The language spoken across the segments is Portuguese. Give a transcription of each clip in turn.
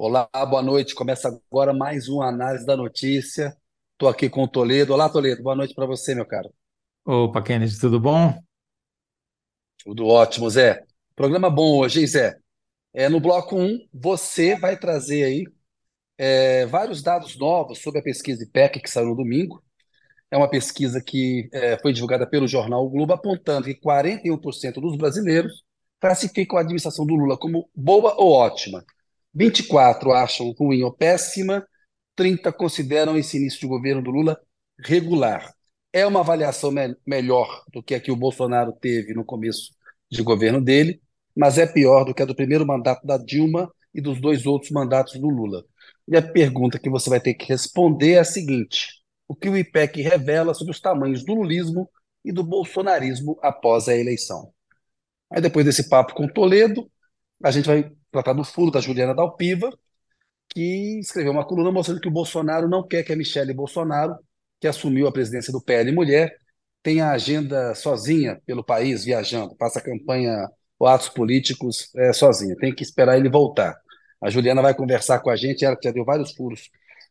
Olá, boa noite. Começa agora mais uma análise da notícia. Estou aqui com o Toledo. Olá, Toledo. Boa noite para você, meu caro. Opa, Kennedy, tudo bom? Tudo ótimo, Zé. Programa bom hoje, hein, Zé? É, no bloco um, você vai trazer aí é, vários dados novos sobre a pesquisa IPEC que saiu no domingo. É uma pesquisa que é, foi divulgada pelo jornal o Globo, apontando que 41% dos brasileiros classificam a administração do Lula como boa ou ótima. 24 acham ruim ou péssima, 30 consideram esse início de governo do Lula regular. É uma avaliação me melhor do que a que o Bolsonaro teve no começo de governo dele, mas é pior do que a do primeiro mandato da Dilma e dos dois outros mandatos do Lula. E a pergunta que você vai ter que responder é a seguinte: o que o IPEC revela sobre os tamanhos do lulismo e do bolsonarismo após a eleição? Aí depois desse papo com Toledo, a gente vai tratar do furo da Juliana Dalpiva, que escreveu uma coluna mostrando que o Bolsonaro não quer que a Michele Bolsonaro, que assumiu a presidência do PL Mulher, tenha agenda sozinha pelo país, viajando, faça campanha ou atos políticos é, sozinha. Tem que esperar ele voltar. A Juliana vai conversar com a gente, ela já deu vários furos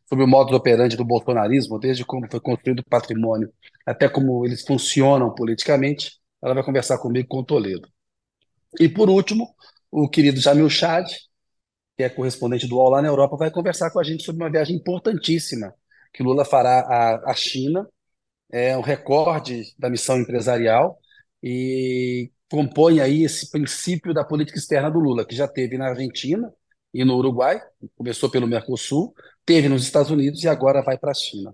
sobre o modo operante do bolsonarismo, desde como foi construído o patrimônio até como eles funcionam politicamente. Ela vai conversar comigo com o Toledo. E por último, o querido Jamil Chad, que é correspondente do UOL lá na Europa, vai conversar com a gente sobre uma viagem importantíssima que Lula fará à, à China, é um recorde da missão empresarial e compõe aí esse princípio da política externa do Lula, que já teve na Argentina e no Uruguai, começou pelo Mercosul, teve nos Estados Unidos e agora vai para a China.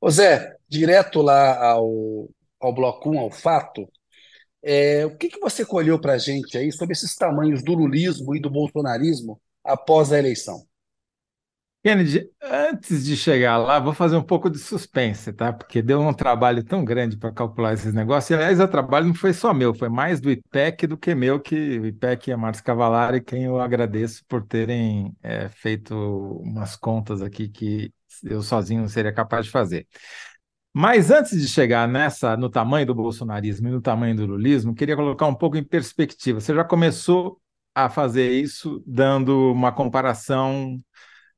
Ô Zé, direto lá ao, ao bloco 1, ao fato, é, o que, que você colheu para a gente aí sobre esses tamanhos do lulismo e do bolsonarismo após a eleição? Kennedy, antes de chegar lá, vou fazer um pouco de suspense, tá? Porque deu um trabalho tão grande para calcular esses negócios. E, aliás, o trabalho não foi só meu, foi mais do IPEC do que meu, que o IPEC e a Marcia Cavalari, quem eu agradeço por terem é, feito umas contas aqui que eu sozinho não seria capaz de fazer. Mas antes de chegar nessa, no tamanho do bolsonarismo e no tamanho do lulismo, queria colocar um pouco em perspectiva. Você já começou a fazer isso dando uma comparação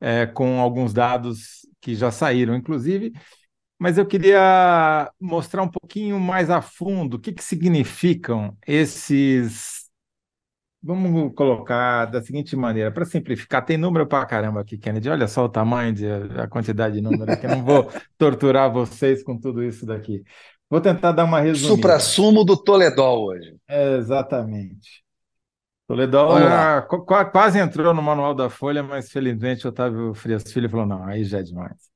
é, com alguns dados que já saíram, inclusive, mas eu queria mostrar um pouquinho mais a fundo o que, que significam esses Vamos colocar da seguinte maneira, para simplificar, tem número para caramba aqui, Kennedy. Olha só o tamanho, de, a quantidade de números aqui. Eu não vou torturar vocês com tudo isso daqui. Vou tentar dar uma resumida. Supra-sumo do Toledol hoje. É, exatamente. Toledol era, quase entrou no manual da Folha, mas felizmente o Otávio Frias Filho falou: não, aí já é demais.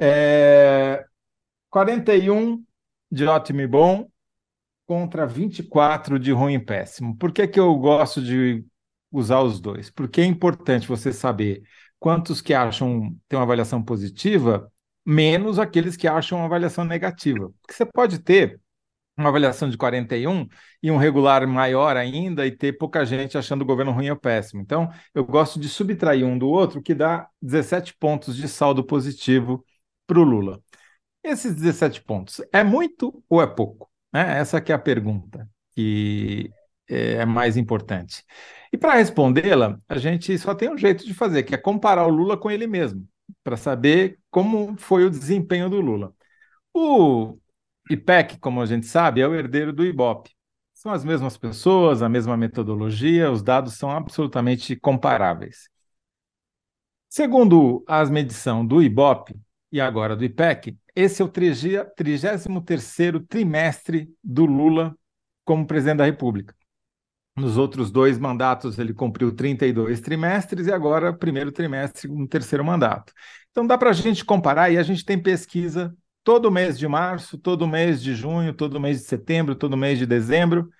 É, 41 de ótimo e bom, contra 24 de ruim e péssimo. Por que, que eu gosto de usar os dois? Porque é importante você saber quantos que acham ter uma avaliação positiva, menos aqueles que acham uma avaliação negativa. Porque você pode ter uma avaliação de 41 e um regular maior ainda e ter pouca gente achando o governo ruim ou péssimo. Então, eu gosto de subtrair um do outro, que dá 17 pontos de saldo positivo para o Lula. Esses 17 pontos, é muito ou é pouco? Né? Essa que é a pergunta que é mais importante. E para respondê-la, a gente só tem um jeito de fazer, que é comparar o Lula com ele mesmo, para saber como foi o desempenho do Lula. O IPEC, como a gente sabe, é o herdeiro do IBOP. São as mesmas pessoas, a mesma metodologia, os dados são absolutamente comparáveis. Segundo as medições do IBOP e agora do IPEC, esse é o 33º trimestre do Lula como presidente da República. Nos outros dois mandatos ele cumpriu 32 trimestres e agora primeiro trimestre um terceiro mandato. Então dá para a gente comparar e a gente tem pesquisa todo mês de março, todo mês de junho, todo mês de setembro, todo mês de dezembro,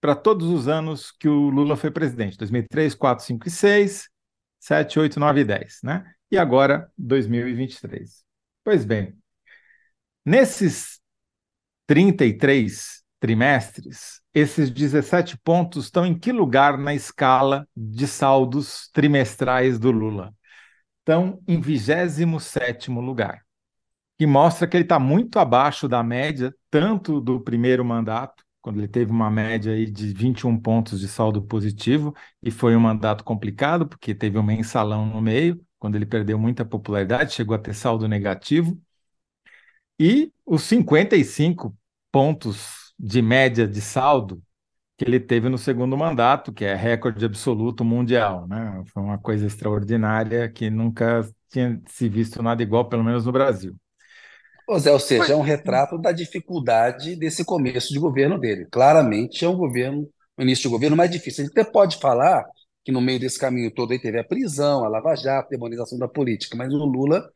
para todos os anos que o Lula foi presidente. 2003, 4, 5 e 6, 7, 8, 9 e 10, né? E agora 2023. Pois bem, Nesses 33 trimestres, esses 17 pontos estão em que lugar na escala de saldos trimestrais do Lula? Estão em 27º lugar, que mostra que ele está muito abaixo da média, tanto do primeiro mandato quando ele teve uma média aí de 21 pontos de saldo positivo, e foi um mandato complicado, porque teve um mensalão no meio, quando ele perdeu muita popularidade, chegou a ter saldo negativo. E os 55 pontos de média de saldo que ele teve no segundo mandato, que é recorde absoluto mundial. Né? Foi uma coisa extraordinária que nunca tinha se visto nada igual, pelo menos no Brasil. Pois é, ou seja, é um retrato da dificuldade desse começo de governo dele. Claramente é um governo, um início de governo mais difícil. A gente até pode falar que no meio desse caminho todo aí teve a prisão, a Lava Jato, a demonização da política, mas o Lula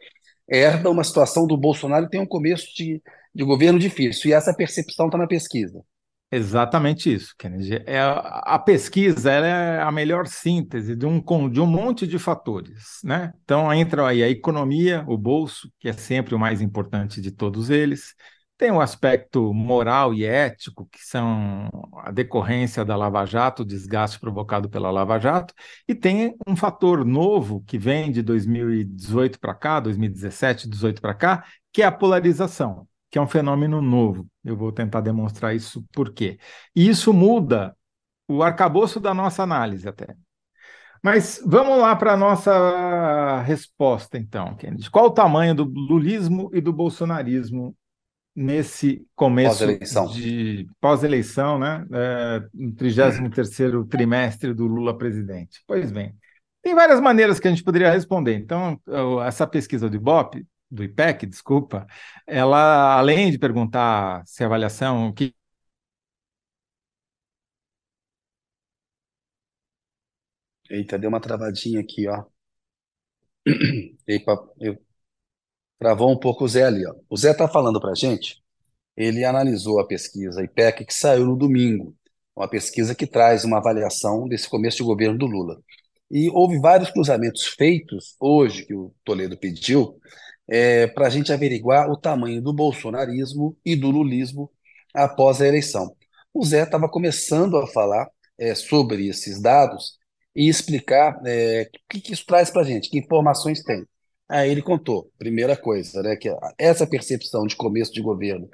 herda uma situação do Bolsonaro e tem um começo de, de governo difícil. E essa percepção está na pesquisa. Exatamente isso, Kennedy. É, a pesquisa é a melhor síntese de um, de um monte de fatores. Né? Então, entra aí a economia, o bolso, que é sempre o mais importante de todos eles. Tem o aspecto moral e ético, que são a decorrência da Lava Jato, o desgaste provocado pela Lava Jato. E tem um fator novo que vem de 2018 para cá, 2017, 2018 para cá, que é a polarização que é um fenômeno novo. Eu vou tentar demonstrar isso por quê. E isso muda o arcabouço da nossa análise até. Mas vamos lá para a nossa resposta, então, Kennedy. Qual o tamanho do lulismo e do bolsonarismo nesse começo pós-eleição. de pós-eleição, né? É, no 33 trimestre do Lula presidente? Pois bem, tem várias maneiras que a gente poderia responder. Então, essa pesquisa do Ibope do IPEC, desculpa, ela, além de perguntar se a avaliação, o que Eita, deu uma travadinha aqui, ó. Eita, eu... Travou um pouco o Zé ali, ó. O Zé está falando para a gente, ele analisou a pesquisa IPEC que saiu no domingo, uma pesquisa que traz uma avaliação desse começo de governo do Lula. E houve vários cruzamentos feitos hoje, que o Toledo pediu, é, para a gente averiguar o tamanho do bolsonarismo e do lulismo após a eleição. O Zé estava começando a falar é, sobre esses dados e explicar é, o que, que isso traz para a gente, que informações tem. Aí ele contou, primeira coisa, né, que essa percepção de começo de governo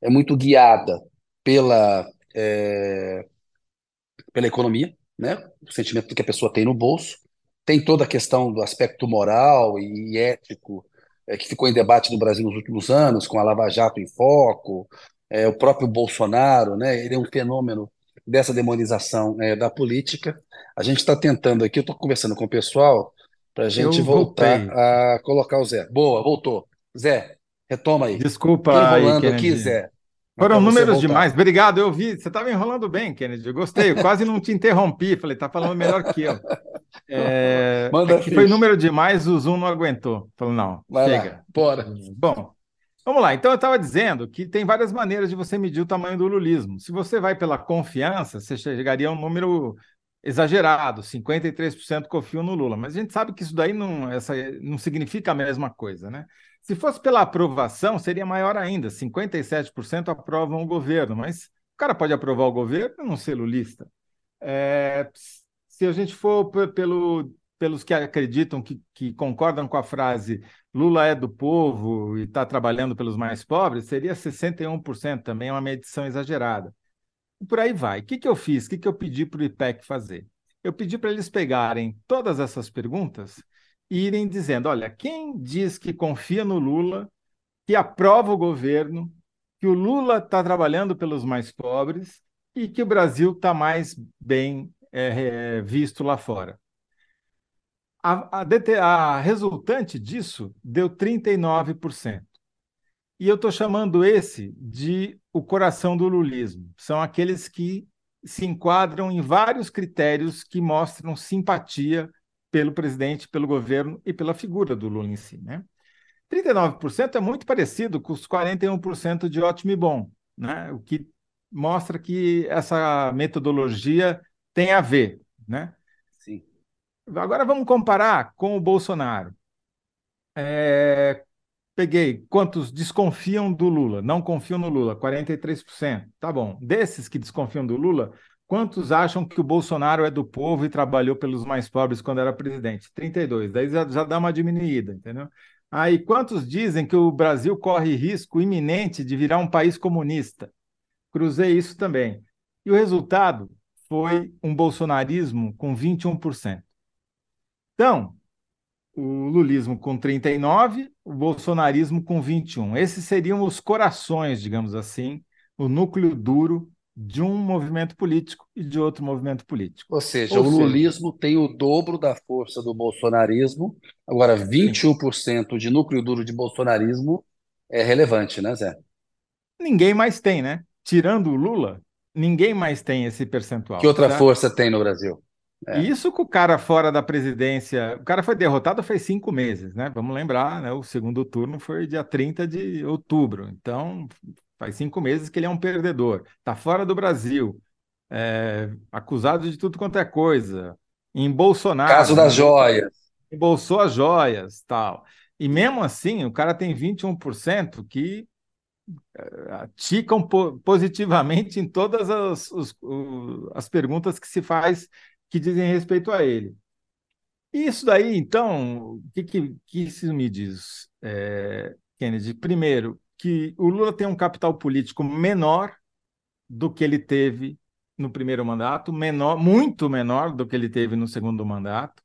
é muito guiada pela, é, pela economia, né, o sentimento que a pessoa tem no bolso, tem toda a questão do aspecto moral e ético é, que ficou em debate no Brasil nos últimos anos, com a Lava Jato em foco, é, o próprio Bolsonaro, né, ele é um fenômeno dessa demonização é, da política. A gente está tentando aqui, eu estou conversando com o pessoal para a gente eu voltar voltei. a colocar o Zé. Boa, voltou. Zé, retoma aí. Desculpa Enrolando aí, aqui, Zé. Foram números demais. Obrigado, eu vi. Você estava enrolando bem, Kennedy. Eu gostei. Eu quase não te interrompi. Falei, tá falando melhor que eu. É, Manda é que foi número demais, o Zoom não aguentou. Falou, não, Vai chega. Lá. Bora. Bom, vamos lá. Então, eu estava dizendo que tem várias maneiras de você medir o tamanho do lulismo. Se você vai pela confiança, você chegaria a um número exagerado, 53% confiam no Lula. Mas a gente sabe que isso daí não, essa, não significa a mesma coisa, né? Se fosse pela aprovação, seria maior ainda, 57% aprovam o governo, mas o cara pode aprovar o governo não ser lulista. É, se a gente for pelo, pelos que acreditam, que, que, concordam com a frase Lula é do povo e está trabalhando pelos mais pobres, seria 61% também, é uma medição exagerada. E por aí vai. O que, que eu fiz? O que, que eu pedi para o IPEC fazer? Eu pedi para eles pegarem todas essas perguntas irem dizendo: olha, quem diz que confia no Lula, que aprova o governo, que o Lula está trabalhando pelos mais pobres e que o Brasil está mais bem é, é, visto lá fora. A, a, a resultante disso deu 39%. E eu estou chamando esse de o coração do lulismo. São aqueles que se enquadram em vários critérios que mostram simpatia pelo presidente, pelo governo e pela figura do Lula em si. Né? 39% é muito parecido com os 41% de ótimo e bom, né? o que mostra que essa metodologia tem a ver. Né? Sim. Agora vamos comparar com o Bolsonaro. É, peguei quantos desconfiam do Lula, não confiam no Lula, 43%. Tá bom. Desses que desconfiam do Lula, Quantos acham que o Bolsonaro é do povo e trabalhou pelos mais pobres quando era presidente? 32. Daí já, já dá uma diminuída, entendeu? Aí, quantos dizem que o Brasil corre risco iminente de virar um país comunista? cruzei isso também. E o resultado foi um bolsonarismo com 21%. Então, o lulismo com 39, o bolsonarismo com 21. Esses seriam os corações, digamos assim, o núcleo duro de um movimento político e de outro movimento político. Ou seja, Ou o lulismo seja... tem o dobro da força do bolsonarismo. Agora, 21% Sim. de núcleo duro de bolsonarismo é relevante, né, Zé? Ninguém mais tem, né? Tirando o Lula, ninguém mais tem esse percentual. Que outra força tem no Brasil? É. Isso com o cara fora da presidência. O cara foi derrotado faz cinco meses, né? Vamos lembrar, né? O segundo turno foi dia 30 de outubro. Então, faz cinco meses que ele é um perdedor. Está fora do Brasil. É, acusado de tudo quanto é coisa. Em Bolsonaro. Caso das joias. Embolsou as joias, tal. E mesmo assim, o cara tem 21% que é, ticam positivamente em todas as, os, as perguntas que se faz que dizem respeito a ele. Isso daí, então, o que, que, que isso me diz, é, Kennedy? Primeiro, que o Lula tem um capital político menor do que ele teve no primeiro mandato, menor, muito menor do que ele teve no segundo mandato.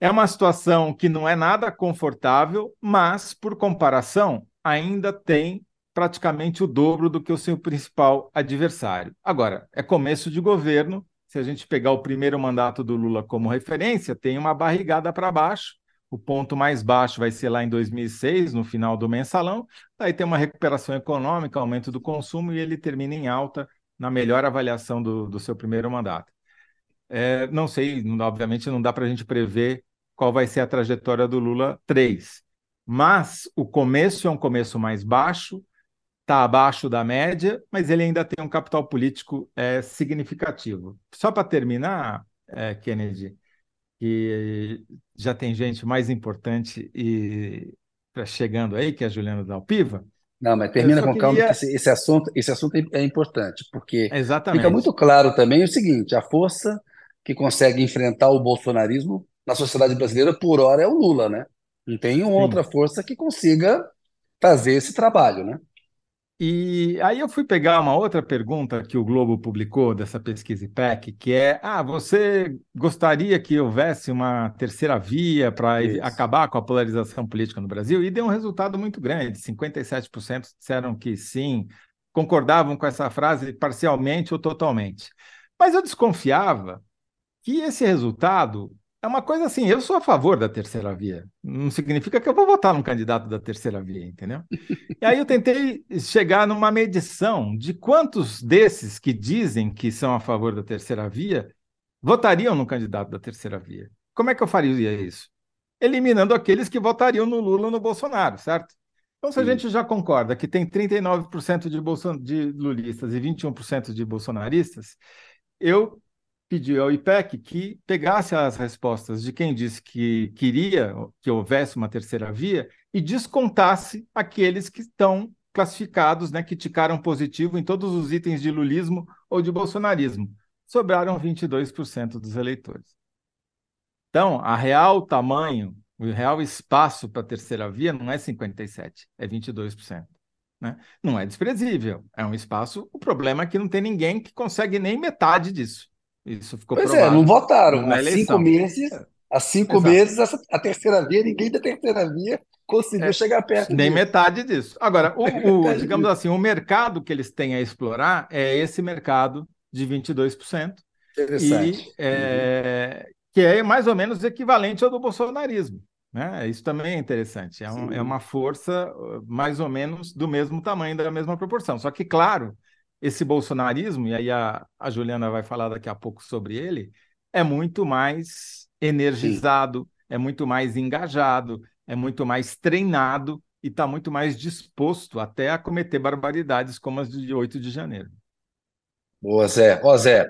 É uma situação que não é nada confortável, mas, por comparação, ainda tem praticamente o dobro do que o seu principal adversário. Agora, é começo de governo, se a gente pegar o primeiro mandato do Lula como referência, tem uma barrigada para baixo. O ponto mais baixo vai ser lá em 2006, no final do mensalão. Aí tem uma recuperação econômica, aumento do consumo e ele termina em alta na melhor avaliação do, do seu primeiro mandato. É, não sei, obviamente não dá para a gente prever qual vai ser a trajetória do Lula 3. Mas o começo é um começo mais baixo, está abaixo da média, mas ele ainda tem um capital político é, significativo. Só para terminar, é, Kennedy, que já tem gente mais importante e tá chegando aí, que é a Juliana Dalpiva. Não, mas termina com queria... calma, esse, esse, assunto, esse assunto é importante, porque Exatamente. fica muito claro também o seguinte: a força que consegue enfrentar o bolsonarismo na sociedade brasileira, por hora, é o Lula, né? Não tem outra força que consiga fazer esse trabalho, né? E aí eu fui pegar uma outra pergunta que o Globo publicou dessa pesquisa IPEC, que é: ah, você gostaria que houvesse uma terceira via para acabar com a polarização política no Brasil? E deu um resultado muito grande: 57% disseram que sim, concordavam com essa frase parcialmente ou totalmente. Mas eu desconfiava que esse resultado é uma coisa assim, eu sou a favor da terceira via. Não significa que eu vou votar num candidato da terceira via, entendeu? E aí eu tentei chegar numa medição de quantos desses que dizem que são a favor da terceira via votariam no candidato da terceira via. Como é que eu faria isso? Eliminando aqueles que votariam no Lula ou no Bolsonaro, certo? Então, se a gente já concorda que tem 39% de, Bolson... de lulistas e 21% de bolsonaristas, eu pediu ao IPEC que pegasse as respostas de quem disse que queria que houvesse uma terceira via e descontasse aqueles que estão classificados, né, que ticaram positivo em todos os itens de lulismo ou de bolsonarismo. Sobraram 22% dos eleitores. Então, a real tamanho, o real espaço para a terceira via não é 57, é 22%. Né? Não é desprezível, é um espaço. O problema é que não tem ninguém que consegue nem metade disso. Isso ficou pois é, não votaram. Há cinco meses, é. há cinco meses, a terceira via, ninguém da terceira via conseguiu é, chegar perto Nem disso. metade disso. Agora, o, o digamos assim, o mercado que eles têm a explorar é esse mercado de 22%. Interessante. E, é, uhum. Que é mais ou menos equivalente ao do bolsonarismo. Né? Isso também é interessante. É, um, é uma força mais ou menos do mesmo tamanho, da mesma proporção. Só que, claro, esse bolsonarismo, e aí a, a Juliana vai falar daqui a pouco sobre ele, é muito mais energizado, Sim. é muito mais engajado, é muito mais treinado e está muito mais disposto até a cometer barbaridades como as de 8 de janeiro. Boa, Zé. Ó, Zé,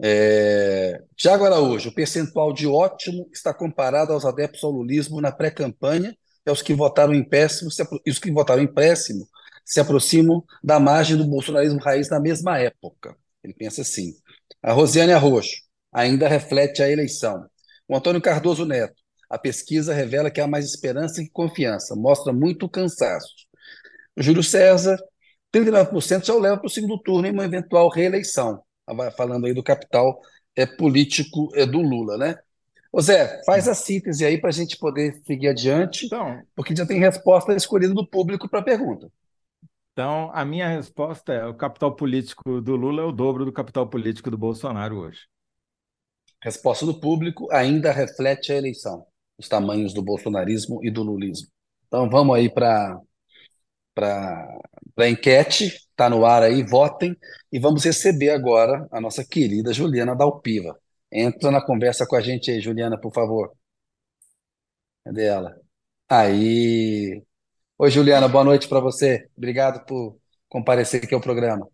é... Tiago Araújo, o percentual de ótimo está comparado aos adeptos ao lulismo na pré-campanha e aos que votaram em péssimo, e os que votaram em péssimo se aproximam da margem do bolsonarismo raiz na mesma época. Ele pensa assim. A Rosiane Arroxo ainda reflete a eleição. O Antônio Cardoso Neto. A pesquisa revela que há mais esperança que confiança, mostra muito cansaço. O Júlio César, 39% já o leva para o segundo turno em uma eventual reeleição. Falando aí do capital é, político é, do Lula, né? Ô Zé, faz a síntese aí para a gente poder seguir adiante, então, porque já tem resposta escolhida do público para a pergunta. Então, a minha resposta é: o capital político do Lula é o dobro do capital político do Bolsonaro hoje. Resposta do público ainda reflete a eleição, os tamanhos do bolsonarismo e do lulismo. Então, vamos aí para a enquete, está no ar aí, votem, e vamos receber agora a nossa querida Juliana Dalpiva. Entra na conversa com a gente aí, Juliana, por favor. Cadê ela? Aí. Oi, Juliana, boa noite para você. Obrigado por comparecer aqui ao programa.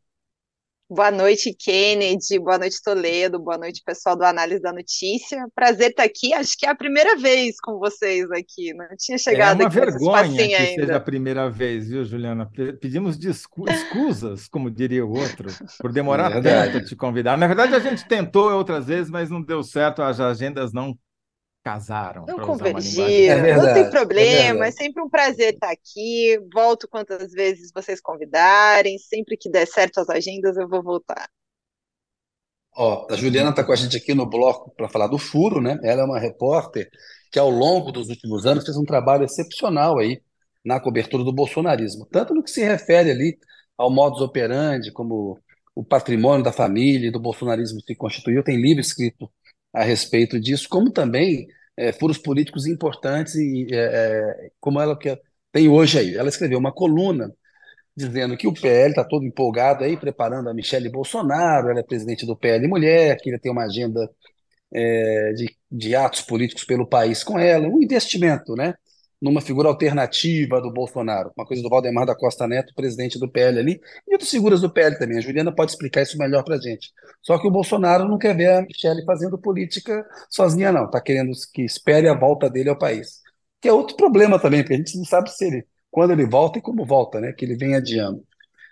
Boa noite, Kennedy. Boa noite, Toledo. Boa noite, pessoal do Análise da Notícia. Prazer estar aqui. Acho que é a primeira vez com vocês aqui. Não tinha chegado é uma vergonha que ainda. seja a primeira vez, viu, Juliana? Pedimos escusas, como diria o outro, por demorar é tanto a te convidar. Na verdade, a gente tentou outras vezes, mas não deu certo. As agendas não casaram. Não convergiram, é não tem problema, é, é, sempre um prazer estar aqui. Volto quantas vezes vocês convidarem, sempre que der certo as agendas, eu vou voltar. Ó, a Juliana está com a gente aqui no bloco para falar do furo, né? Ela é uma repórter que, ao longo dos últimos anos, fez um trabalho excepcional aí na cobertura do bolsonarismo, tanto no que se refere ali ao modus operandi, como o patrimônio da família e do bolsonarismo se constituiu. Tem livro escrito a respeito disso, como também é, furos políticos importantes e é, é, como ela que tem hoje aí. Ela escreveu uma coluna dizendo que o PL está todo empolgado aí, preparando a Michelle Bolsonaro, ela é presidente do PL Mulher, que ele tem uma agenda é, de, de atos políticos pelo país com ela, um investimento, né? Numa figura alternativa do Bolsonaro, uma coisa do Valdemar da Costa Neto, presidente do PL ali, e outras figuras do PL também. A Juliana pode explicar isso melhor para a gente. Só que o Bolsonaro não quer ver a Michelle fazendo política sozinha, não. Está querendo que espere a volta dele ao país. Que é outro problema também, porque a gente não sabe se ele, quando ele volta e como volta, né? Que ele vem adiando.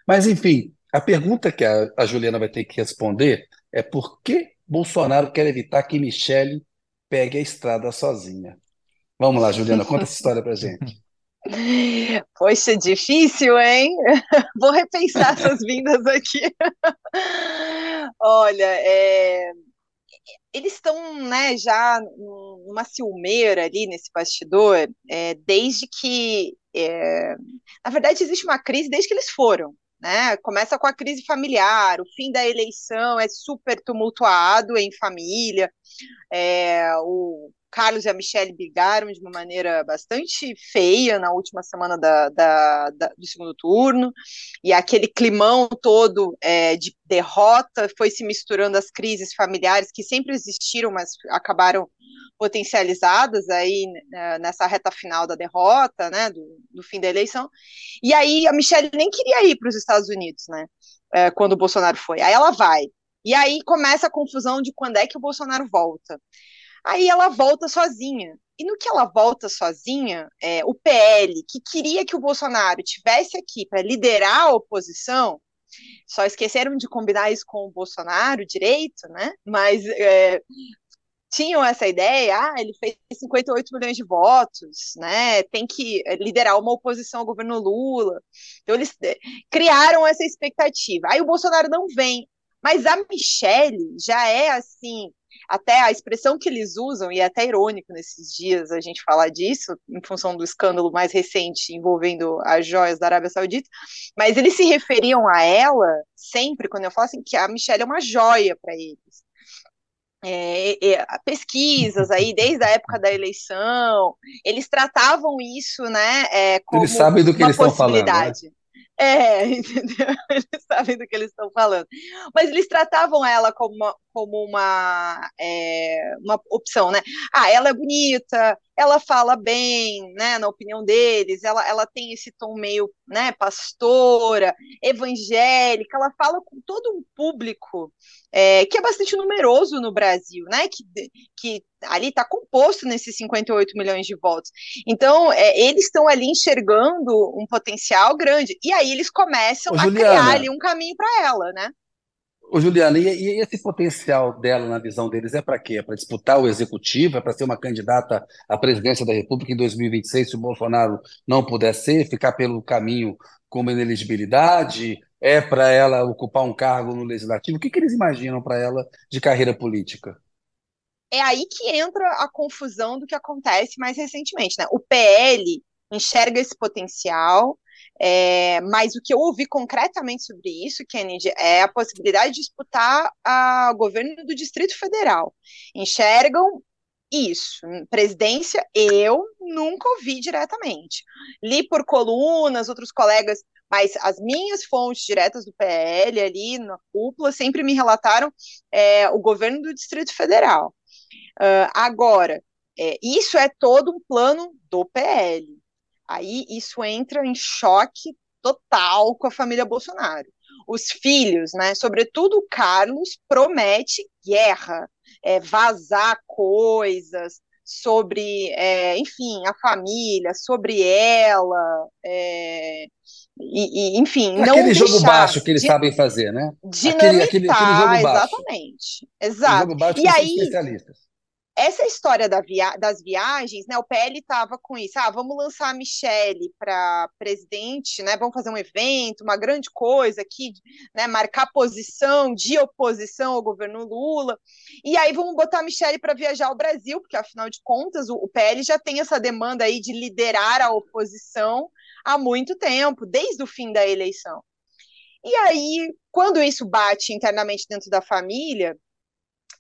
Mas, enfim, a pergunta que a, a Juliana vai ter que responder é por que Bolsonaro quer evitar que Michelle pegue a estrada sozinha? Vamos lá, Juliana, conta essa história pra gente. Poxa, difícil, hein? Vou repensar essas vindas aqui. Olha, é... eles estão né, já numa ciumeira ali nesse bastidor, é, desde que. É... Na verdade, existe uma crise desde que eles foram. Né? Começa com a crise familiar, o fim da eleição é super tumultuado em família, é, o Carlos e a Michelle brigaram de uma maneira bastante feia na última semana da, da, da, do segundo turno, e aquele climão todo é, de derrota foi se misturando às crises familiares que sempre existiram, mas acabaram potencializadas aí né, nessa reta final da derrota, né, do, do, fim da eleição. E aí a Michelle nem queria ir para os Estados Unidos, né, é, quando o Bolsonaro foi. Aí ela vai. E aí começa a confusão de quando é que o Bolsonaro volta. Aí ela volta sozinha. E no que ela volta sozinha, é, o PL, que queria que o Bolsonaro tivesse aqui para liderar a oposição, só esqueceram de combinar isso com o Bolsonaro direito, né? Mas é, tinham essa ideia, ah, ele fez 58 milhões de votos, né? Tem que liderar uma oposição ao governo Lula. Então eles é, criaram essa expectativa. Aí o Bolsonaro não vem, mas a Michelle já é assim até a expressão que eles usam, e é até irônico nesses dias a gente falar disso, em função do escândalo mais recente envolvendo as joias da Arábia Saudita, mas eles se referiam a ela sempre, quando eu falo assim, que a Michelle é uma joia para eles. É, é, pesquisas aí desde a época da eleição, eles tratavam isso, né, é, como eles sabem do que uma eles possibilidade. Estão falando, né? É, entendeu? Eles sabem do que eles estão falando. Mas eles tratavam ela como uma, como uma, é, uma opção, né? Ah, ela é bonita, ela fala bem, né? Na opinião deles, ela, ela tem esse tom meio, né? Pastora, evangélica, ela fala com todo um público é, que é bastante numeroso no Brasil, né? Que, que ali está composto nesses 58 milhões de votos. Então, é, eles estão ali enxergando um potencial grande. E aí eles começam Ô, a criar ali um caminho para ela, né? Ô, Juliana, e, e, esse potencial dela na visão deles é para quê? É para disputar o executivo? É para ser uma candidata à presidência da República em 2026, se o Bolsonaro não puder ser, ficar pelo caminho como ineligibilidade? É para ela ocupar um cargo no legislativo? O que, que eles imaginam para ela de carreira política? É aí que entra a confusão do que acontece mais recentemente. Né? O PL enxerga esse potencial, é, mas o que eu ouvi concretamente sobre isso, Kennedy, é a possibilidade de disputar o governo do Distrito Federal. Enxergam isso. Presidência, eu nunca ouvi diretamente. Li por colunas, outros colegas, mas as minhas fontes diretas do PL ali na cúpula sempre me relataram é, o governo do Distrito Federal. Uh, agora, é, isso é todo um plano do PL. Aí isso entra em choque total com a família Bolsonaro. Os filhos, né, sobretudo o Carlos, promete guerra, é, vazar coisas sobre, é, enfim, a família, sobre ela, é, e, e, enfim, não aquele jogo baixo que eles de, sabem fazer, né? Aquele, aquele, aquele jogo baixo. exatamente, exato. Jogo baixo e aí, especialistas essa história da via das viagens, né? O PL estava com isso. Ah, vamos lançar a Michelle para presidente, né? Vamos fazer um evento, uma grande coisa aqui, né? Marcar posição de oposição ao governo Lula. E aí vamos botar a Michelle para viajar ao Brasil, porque afinal de contas o, o PL já tem essa demanda aí de liderar a oposição há muito tempo, desde o fim da eleição. E aí, quando isso bate internamente dentro da família,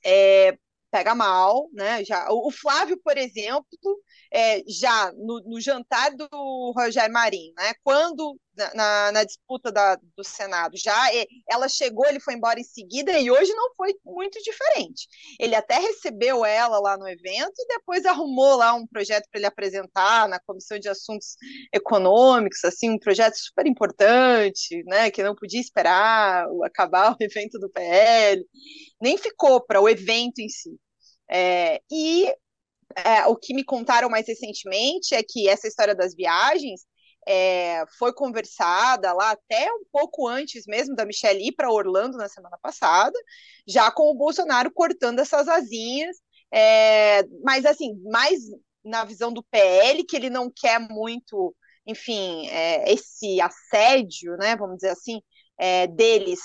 é, pega mal, né? Já, o Flávio, por exemplo, é, já no, no, jantar do Rogério Marinho, né? Quando na, na disputa da, do Senado já é, ela chegou, ele foi embora em seguida e hoje não foi muito diferente. Ele até recebeu ela lá no evento e depois arrumou lá um projeto para ele apresentar na comissão de assuntos econômicos, assim, um projeto super importante, né? Que não podia esperar acabar o evento do PL, nem ficou para o evento em si. É, e é, o que me contaram mais recentemente é que essa história das viagens é, foi conversada lá até um pouco antes mesmo da Michelle ir para Orlando na semana passada, já com o Bolsonaro cortando essas asinhas, é, mas assim, mais na visão do PL, que ele não quer muito, enfim, é, esse assédio, né, vamos dizer assim, é, deles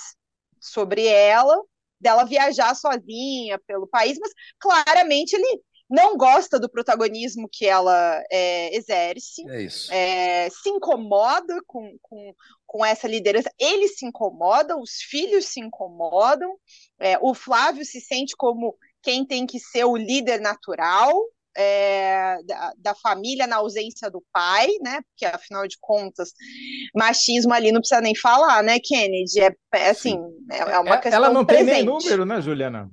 sobre ela, dela viajar sozinha pelo país, mas claramente ele não gosta do protagonismo que ela é, exerce, é. É, se incomoda com, com, com essa liderança, ele se incomoda, os filhos se incomodam, é, o Flávio se sente como quem tem que ser o líder natural, é, da, da, família na ausência do pai, né? Porque afinal de contas, machismo ali não precisa nem falar, né, Kennedy? É, é assim, é, é, uma é, questão. Ela não presente. tem nem número, né, Juliana?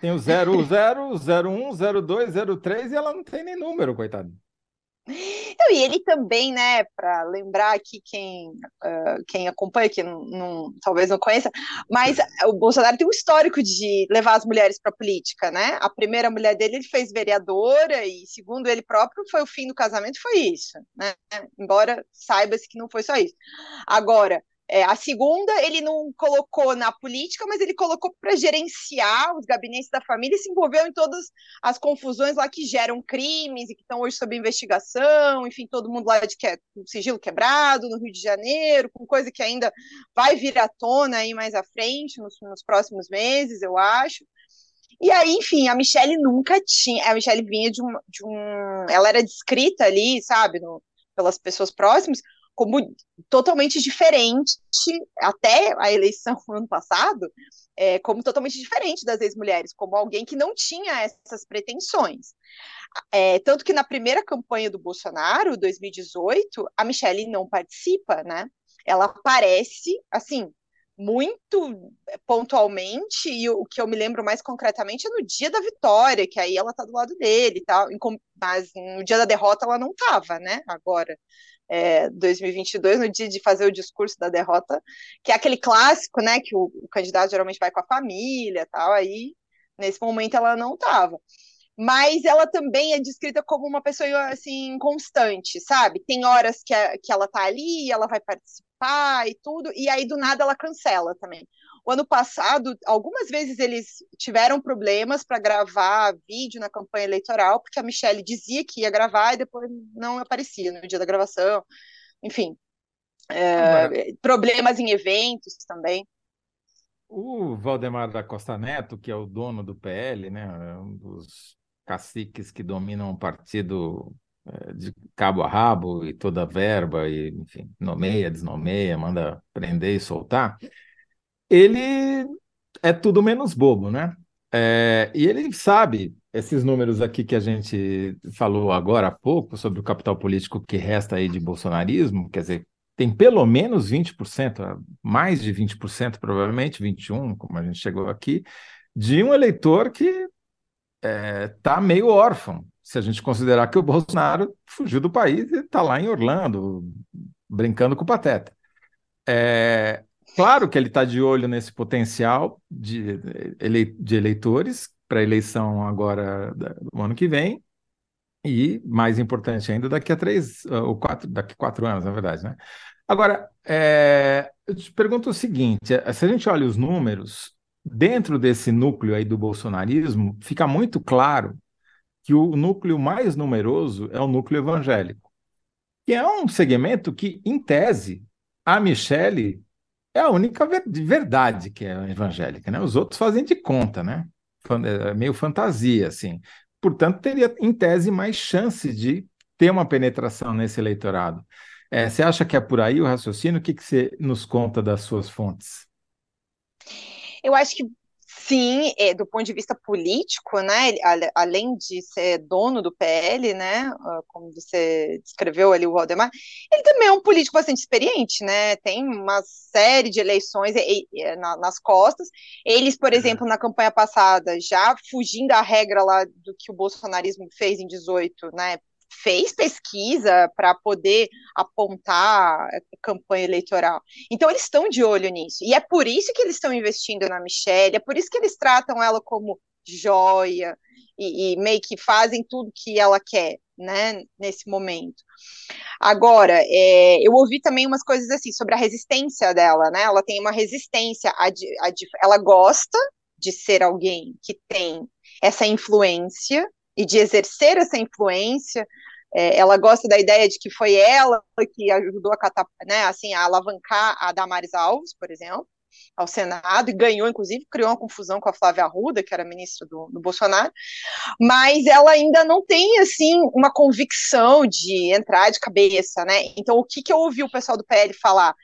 Tem o 00, 01, 02, 03 e ela não tem nem número, coitado. Então, e ele também, né, para lembrar aqui quem, uh, quem acompanha, que não, não, talvez não conheça, mas o Bolsonaro tem um histórico de levar as mulheres para a política, né? A primeira mulher dele ele fez vereadora e, segundo ele próprio, foi o fim do casamento, foi isso, né? Embora saiba-se que não foi só isso. Agora, é, a segunda, ele não colocou na política, mas ele colocou para gerenciar os gabinetes da família e se envolveu em todas as confusões lá que geram crimes e que estão hoje sob investigação, enfim, todo mundo lá de que é, com sigilo quebrado no Rio de Janeiro, com coisa que ainda vai vir à tona aí mais à frente, nos, nos próximos meses, eu acho. E aí, enfim, a Michelle nunca tinha. A Michelle vinha de um. De um ela era descrita ali, sabe, no, pelas pessoas próximas, como totalmente diferente, até a eleição ano passado, é, como totalmente diferente das ex-mulheres, como alguém que não tinha essas pretensões. É, tanto que na primeira campanha do Bolsonaro, 2018, a Michelle não participa, né? Ela aparece, assim, muito pontualmente, e o que eu me lembro mais concretamente é no dia da vitória, que aí ela tá do lado dele e tal, mas no dia da derrota ela não tava, né? Agora, é, 2022, no dia de fazer o discurso da derrota, que é aquele clássico, né, que o, o candidato geralmente vai com a família, tal, aí nesse momento ela não estava. Mas ela também é descrita como uma pessoa assim constante, sabe? Tem horas que, a, que ela tá ali, ela vai participar e tudo, e aí do nada ela cancela também. O ano passado, algumas vezes eles tiveram problemas para gravar vídeo na campanha eleitoral, porque a Michelle dizia que ia gravar e depois não aparecia no dia da gravação. Enfim, é, problemas em eventos também. O Valdemar da Costa Neto, que é o dono do PL, né, é um dos caciques que dominam o partido é, de cabo a rabo e toda a verba, e, enfim, nomeia, desnomeia, manda prender e soltar, ele é tudo menos bobo, né? É, e ele sabe esses números aqui que a gente falou agora há pouco sobre o capital político que resta aí de bolsonarismo, quer dizer, tem pelo menos 20%, mais de 20%, provavelmente 21%, como a gente chegou aqui, de um eleitor que é, tá meio órfão, se a gente considerar que o Bolsonaro fugiu do país e está lá em Orlando, brincando com o Pateta. É, claro que ele está de olho nesse potencial de, de eleitores para a eleição agora do ano que vem, e mais importante ainda, daqui a três ou quatro, daqui a quatro anos, na verdade, né? Agora, é, eu te pergunto o seguinte: se a gente olha os números, dentro desse núcleo aí do bolsonarismo, fica muito claro que o núcleo mais numeroso é o núcleo evangélico, que é um segmento que, em tese, a Michelle é a única verdade que é evangélica, né? Os outros fazem de conta, né? É meio fantasia, assim. Portanto, teria, em tese, mais chance de ter uma penetração nesse eleitorado. É, você acha que é por aí o raciocínio? O que, que você nos conta das suas fontes? Eu acho que sim, é, do ponto de vista político, né, além de ser dono do PL, né, ah, como você descreveu ali o Waldemar, ele também é um político bastante experiente, né, tem uma série de eleições nas costas, eles, por exemplo, na campanha passada, já fugindo da regra lá do que o bolsonarismo fez em 18, né, fez pesquisa para poder apontar campanha eleitoral. Então eles estão de olho nisso. E é por isso que eles estão investindo na Michelle, é por isso que eles tratam ela como joia e, e meio que fazem tudo que ela quer, né, nesse momento. Agora, é, eu ouvi também umas coisas assim sobre a resistência dela, né? Ela tem uma resistência, a, a, ela gosta de ser alguém que tem essa influência e de exercer essa influência. É, ela gosta da ideia de que foi ela que ajudou a catar, né, assim, a alavancar a Damares Alves, por exemplo, ao Senado, e ganhou, inclusive, criou uma confusão com a Flávia Arruda, que era ministra do, do Bolsonaro, mas ela ainda não tem, assim, uma convicção de entrar de cabeça, né? Então, o que, que eu ouvi o pessoal do PL falar?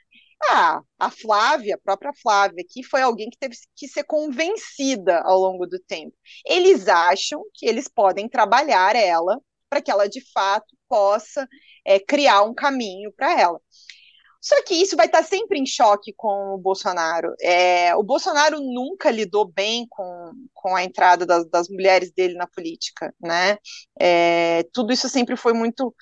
Ah, a Flávia, a própria Flávia, que foi alguém que teve que ser convencida ao longo do tempo. Eles acham que eles podem trabalhar ela para que ela de fato possa é, criar um caminho para ela. Só que isso vai estar sempre em choque com o Bolsonaro. É, o Bolsonaro nunca lidou bem com, com a entrada das, das mulheres dele na política, né? É, tudo isso sempre foi muito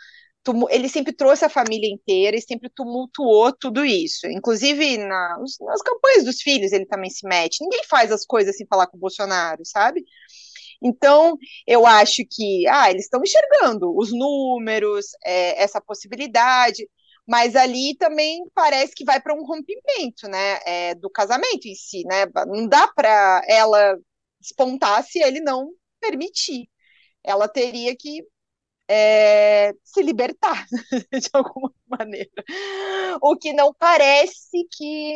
ele sempre trouxe a família inteira e sempre tumultuou tudo isso. Inclusive, na, nas campanhas dos filhos, ele também se mete. Ninguém faz as coisas sem falar com o Bolsonaro, sabe? Então, eu acho que ah, eles estão enxergando os números, é, essa possibilidade, mas ali também parece que vai para um rompimento né, é, do casamento em si. Né? Não dá para ela despontar se ele não permitir. Ela teria que é, se libertar de alguma maneira. O que não parece que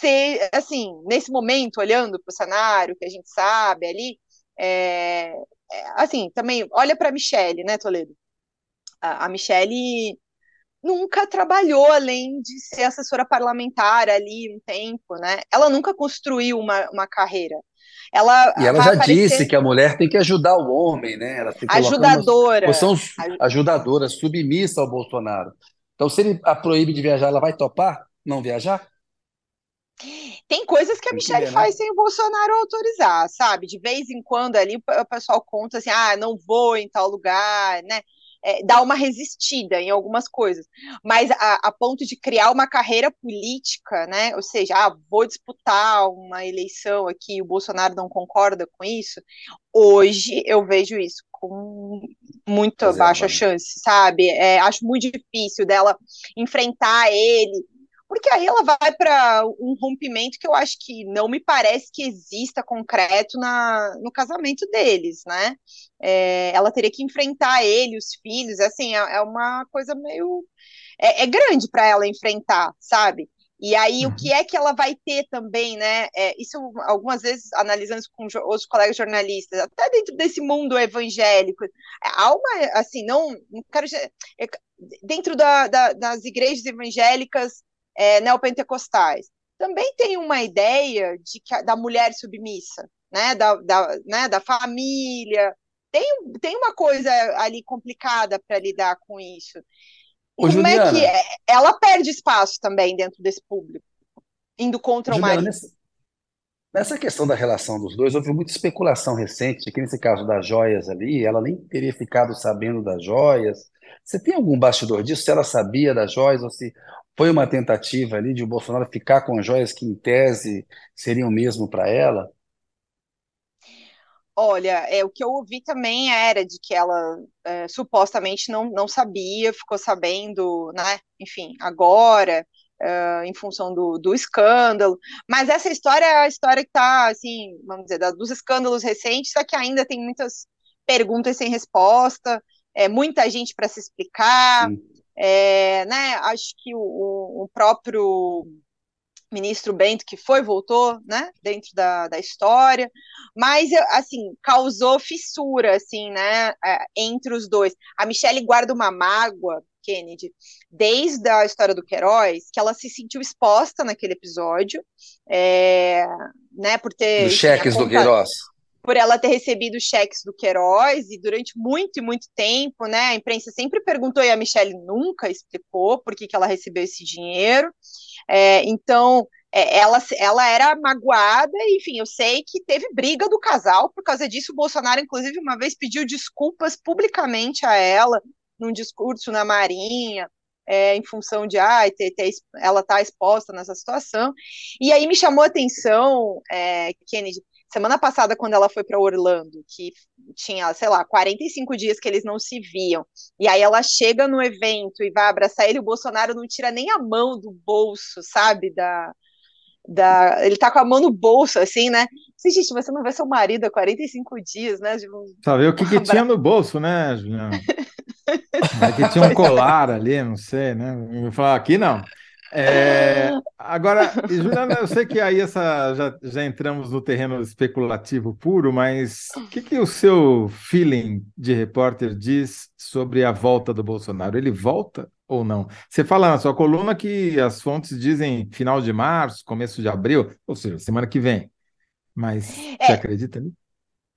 ser, assim, nesse momento, olhando para o cenário que a gente sabe ali, é, é, assim, também, olha para a Michelle, né, Toledo? A, a Michelle nunca trabalhou além de ser assessora parlamentar ali um tempo, né? Ela nunca construiu uma, uma carreira. Ela e ela já aparecer... disse que a mulher tem que ajudar o homem, né? Ela tem que ajudadora. Posição ajudadora, submissa ao Bolsonaro. Então, se ele a proíbe de viajar, ela vai topar não viajar? Tem coisas que a Michelle né? faz sem o Bolsonaro autorizar, sabe? De vez em quando ali o pessoal conta assim, ah, não vou em tal lugar, né? É, dar uma resistida em algumas coisas, mas a, a, ponto de criar uma carreira política, né? Ou seja, ah, vou disputar uma eleição aqui, o Bolsonaro não concorda com isso. Hoje eu vejo isso com muito é, baixa chance, sabe? É, acho muito difícil dela enfrentar ele porque aí ela vai para um rompimento que eu acho que não me parece que exista concreto na, no casamento deles, né? É, ela teria que enfrentar ele, os filhos, assim, é, é uma coisa meio. É, é grande para ela enfrentar, sabe? E aí, o que uhum. é que ela vai ter também, né? É, isso, algumas vezes, analisando isso com outros colegas jornalistas, até dentro desse mundo evangélico, há uma, assim, não, não quero. É, dentro da, da, das igrejas evangélicas é, neopentecostais, também tem uma ideia de que, da mulher submissa, né? Da, da, né? da família. Tem, tem uma coisa ali complicada para lidar com isso. Ô, Como Juliana, é que é? ela perde espaço também dentro desse público, indo contra Juliana, o marido? Nessa, nessa, questão da relação dos dois, houve muita especulação recente, que nesse caso das joias ali, ela nem teria ficado sabendo das joias. Você tem algum bastidor disso? Se ela sabia das joias ou se foi uma tentativa ali de o Bolsonaro ficar com joias que, em tese, seriam mesmo para ela? Olha, é, o que eu ouvi também era de que ela é, supostamente não, não sabia, ficou sabendo, né? Enfim, agora, é, em função do, do escândalo. Mas essa história é a história que está, assim, vamos dizer, dos escândalos recentes, só que ainda tem muitas perguntas sem resposta, é, muita gente para se explicar. É, né? Acho que o, o próprio ministro Bento, que foi, voltou, né, dentro da, da história, mas, assim, causou fissura, assim, né, é, entre os dois. A Michelle guarda uma mágoa, Kennedy, desde a história do Queiroz, que ela se sentiu exposta naquele episódio, é, né, por ter... Os cheques do Queiroz por ela ter recebido cheques do Queiroz e durante muito e muito tempo, né? A imprensa sempre perguntou e a Michelle nunca explicou por que, que ela recebeu esse dinheiro. É, então, é, ela, ela era magoada, enfim, eu sei que teve briga do casal por causa disso. O Bolsonaro, inclusive, uma vez pediu desculpas publicamente a ela num discurso na Marinha. É, em função de ah, ter, ter, ela estar tá exposta nessa situação. E aí me chamou a atenção, é, Kennedy, semana passada, quando ela foi para Orlando, que tinha, sei lá, 45 dias que eles não se viam, e aí ela chega no evento e vai abraçar ele, o Bolsonaro não tira nem a mão do bolso, sabe? Da, da, ele tá com a mão no bolso, assim, né? Assim, gente, você não vê seu marido há 45 dias, né? Tipo, Sabe o que, que tinha no bolso, né, Juliana? é que tinha um colar ali, não sei, né? Eu falar, aqui não. É, agora, Juliana, eu sei que aí essa, já, já entramos no terreno especulativo puro, mas o que, que o seu feeling de repórter diz sobre a volta do Bolsonaro? Ele volta ou não? Você fala na sua coluna que as fontes dizem final de março, começo de abril, ou seja, semana que vem. Mas é, você acredita nisso?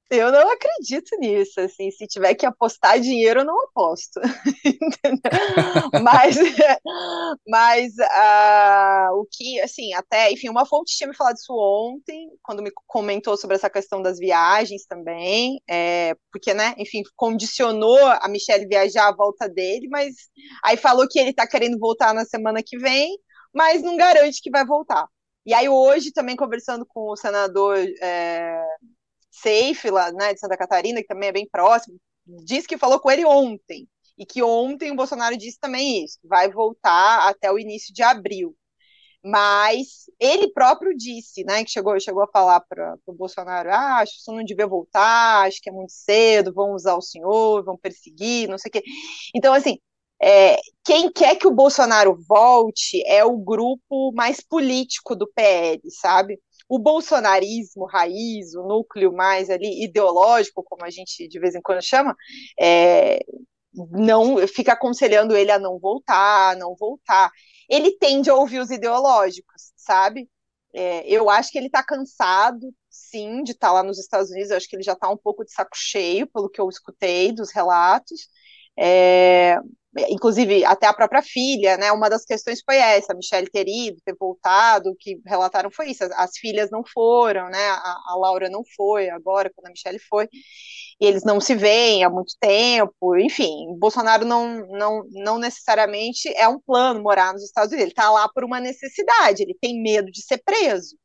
Eu não acredito nisso, assim, se tiver que apostar dinheiro, eu não aposto, mas, mas uh, o que, assim, até, enfim, uma fonte tinha me falado isso ontem, quando me comentou sobre essa questão das viagens também, é, porque, né, enfim, condicionou a Michelle viajar à volta dele, mas aí falou que ele tá querendo voltar na semana que vem, mas não garante que vai voltar. E aí hoje, também conversando com o senador... É, Safe, lá né, de Santa Catarina, que também é bem próximo, disse que falou com ele ontem. E que ontem o Bolsonaro disse também isso, vai voltar até o início de abril. Mas ele próprio disse, né, que chegou, chegou a falar para o Bolsonaro, ah, acho que você não devia voltar, acho que é muito cedo, vão usar o senhor, vão perseguir, não sei o quê. Então, assim, é, quem quer que o Bolsonaro volte é o grupo mais político do PL, sabe? O bolsonarismo raiz, o núcleo mais ali ideológico, como a gente de vez em quando chama, é, não fica aconselhando ele a não voltar, não voltar. Ele tende a ouvir os ideológicos, sabe? É, eu acho que ele está cansado, sim, de estar tá lá nos Estados Unidos. Eu acho que ele já está um pouco de saco cheio, pelo que eu escutei dos relatos. É, inclusive até a própria filha, né? Uma das questões foi essa, a Michelle ter ido, ter voltado, o que relataram foi isso, as, as filhas não foram, né? A, a, Laura não foi agora, quando a Michelle foi, e eles não se veem há muito tempo, enfim, Bolsonaro não, não, não necessariamente é um plano morar nos Estados Unidos, ele está lá por uma necessidade, ele tem medo de ser preso.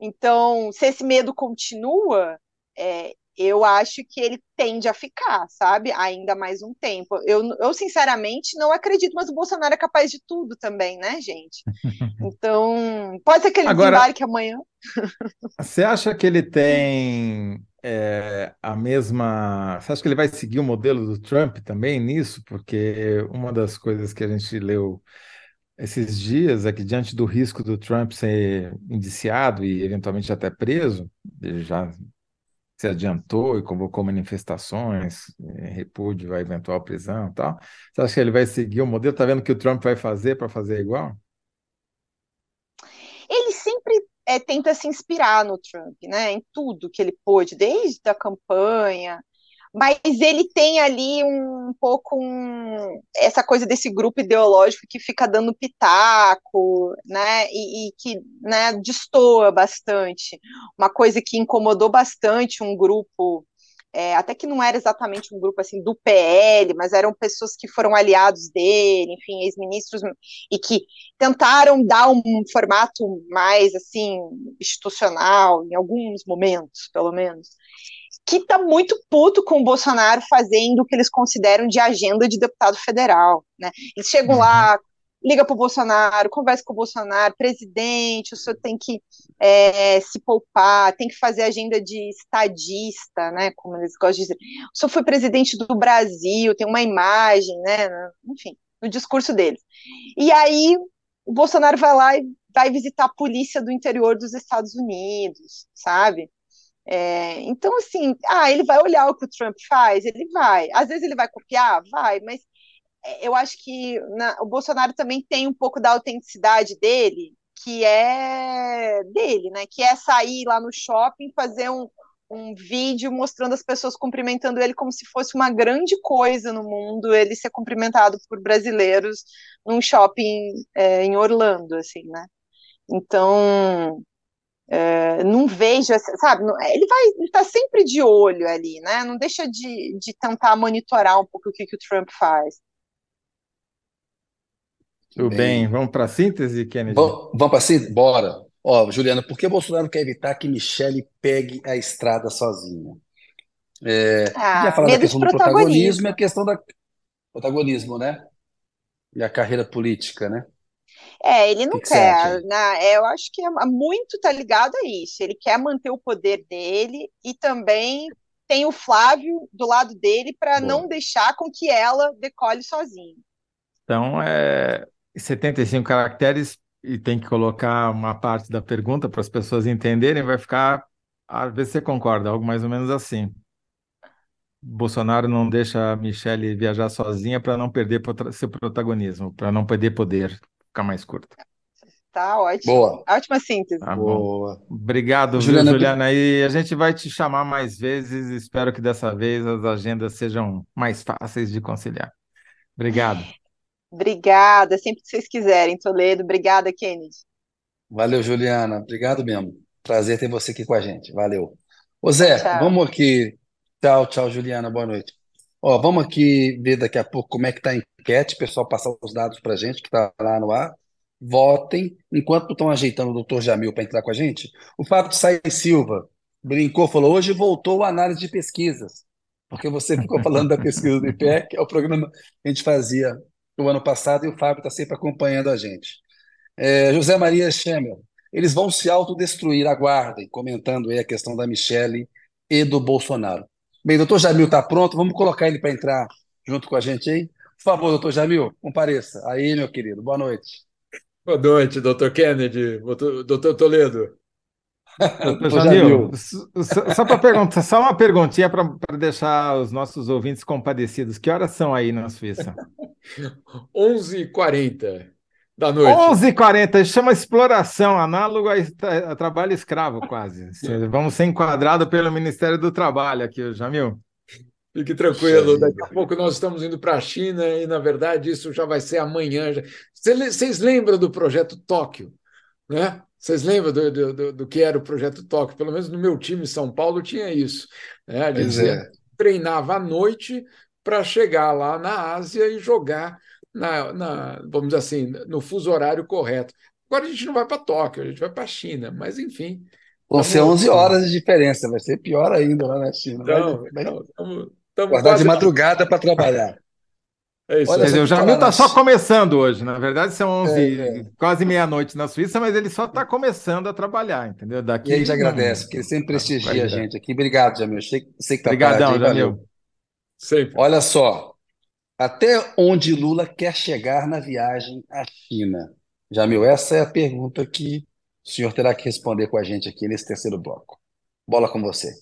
Então, se esse medo continua, é, eu acho que ele tende a ficar, sabe? Ainda mais um tempo. Eu, eu sinceramente não acredito, mas o Bolsonaro é capaz de tudo também, né, gente? Então, pode ser que ele Agora, desembarque amanhã. Você acha que ele tem é, a mesma. Você acha que ele vai seguir o modelo do Trump também nisso? Porque uma das coisas que a gente leu esses dias é que, diante do risco do Trump ser indiciado e eventualmente até preso, já se adiantou e convocou manifestações, em repúdio à eventual prisão e tal. Você acha que ele vai seguir o modelo? Está vendo o que o Trump vai fazer para fazer igual? Ele sempre é, tenta se inspirar no Trump, né? Em tudo que ele pôde, desde a campanha, mas ele tem ali um pouco um, essa coisa desse grupo ideológico que fica dando pitaco, né, e, e, que né, destoa bastante. Uma coisa que incomodou bastante um grupo, é, até que não era exatamente um grupo assim do PL, mas eram pessoas que foram aliados dele, enfim, ex-ministros, e que tentaram dar um formato mais assim institucional em alguns momentos, pelo menos que está muito puto com o Bolsonaro fazendo o que eles consideram de agenda de deputado federal. Né? Eles chegam uhum. lá, liga para o Bolsonaro, conversa com o Bolsonaro, presidente, o senhor tem que é, se poupar, tem que fazer agenda de estadista, né, como eles gostam de dizer. O senhor foi presidente do Brasil, tem uma imagem, né, enfim, no discurso deles. E aí o Bolsonaro vai lá e vai visitar a polícia do interior dos Estados Unidos, sabe? É, então, assim, ah, ele vai olhar o que o Trump faz? Ele vai. Às vezes ele vai copiar? Vai, mas é, eu acho que na, o Bolsonaro também tem um pouco da autenticidade dele, que é dele, né? Que é sair lá no shopping, fazer um, um vídeo mostrando as pessoas cumprimentando ele como se fosse uma grande coisa no mundo ele ser cumprimentado por brasileiros num shopping é, em Orlando, assim, né? Então, é, não vejo, sabe? Ele vai, ele tá sempre de olho ali, né? Não deixa de, de tentar monitorar um pouco o que, que o Trump faz. Tudo bem, bem. vamos para a síntese, Kennedy? Vamos, vamos para a síntese? Bora. Ó, Juliana, por que Bolsonaro quer evitar que Michele pegue a estrada sozinha? É, ah, falar da questão do protagonismo e a questão da protagonismo, né? E a carreira política, né? É, ele não que quer. Que né? Eu acho que é muito tá ligado a isso. Ele quer manter o poder dele e também tem o Flávio do lado dele para não deixar com que ela decole sozinha. Então, é 75 caracteres e tem que colocar uma parte da pergunta para as pessoas entenderem, vai ficar, às vezes você concorda, algo mais ou menos assim. Bolsonaro não deixa a Michelle viajar sozinha para não perder seu protagonismo, para não perder poder ficar mais curta. Tá ótimo. Boa. Ótima síntese. Tá Boa. Obrigado, Juliana. Viu, Juliana. E a gente vai te chamar mais vezes. Espero que dessa vez as agendas sejam mais fáceis de conciliar. Obrigado. Obrigada, sempre que vocês quiserem, Toledo. Obrigada, Kennedy. Valeu, Juliana. Obrigado mesmo. Prazer ter você aqui com a gente. Valeu. Ô Zé, tchau. vamos aqui. Tchau, tchau, Juliana. Boa noite. Ó, vamos aqui ver daqui a pouco como é que está a enquete, pessoal passar os dados para a gente, que está lá no ar. Votem. Enquanto estão ajeitando o doutor Jamil para entrar com a gente, o Fábio de Saí Silva brincou, falou: hoje voltou a análise de pesquisas, porque você ficou falando da pesquisa do IPEC, é o programa que a gente fazia no ano passado, e o Fábio está sempre acompanhando a gente. É, José Maria Schemel, eles vão se autodestruir, aguardem, comentando aí a questão da Michele e do Bolsonaro. Bem, doutor Jamil está pronto, vamos colocar ele para entrar junto com a gente aí. Por favor, doutor Jamil, compareça. Aí, meu querido, boa noite. Boa noite, doutor Kennedy, doutor Toledo. Doutor Jamil, só para perguntar, só uma perguntinha para deixar os nossos ouvintes compadecidos. Que horas são aí na Suíça? 11h40 da noite. 11h40, chama exploração, análogo a, a, trabalho escravo, quase. Vamos ser enquadrados pelo Ministério do Trabalho aqui, Jamil. Fique tranquilo, daqui a pouco nós estamos indo para a China e, na verdade, isso já vai ser amanhã. Vocês lembram do projeto Tóquio? Né? Vocês lembram do, do, do, que era o projeto Tóquio? Pelo menos no meu time em São Paulo tinha isso. Né? Dizia, é. Treinava à noite para chegar lá na Ásia e jogar na, na, vamos dizer assim, no fuso horário correto. Agora a gente não vai para Tóquio, a gente vai para a China, mas enfim. Vão ser 11 horas de diferença, vai ser pior ainda lá na China. Não, vai, não, tamo, tamo Guardar de madrugada para trabalhar. É isso. Olha, o Jamil está só começando hoje. Na verdade, são 11, é, é. quase meia-noite na Suíça, mas ele só está começando a trabalhar, entendeu? Daqui, e a gente agradece, porque ele sempre prestigia a gente aqui. Obrigado, Jamil. Sei, sei que tá Obrigadão, Jamil. Sempre. Olha só, até onde Lula quer chegar na viagem à China? Jamil, essa é a pergunta que o senhor terá que responder com a gente aqui nesse terceiro bloco. Bola com você.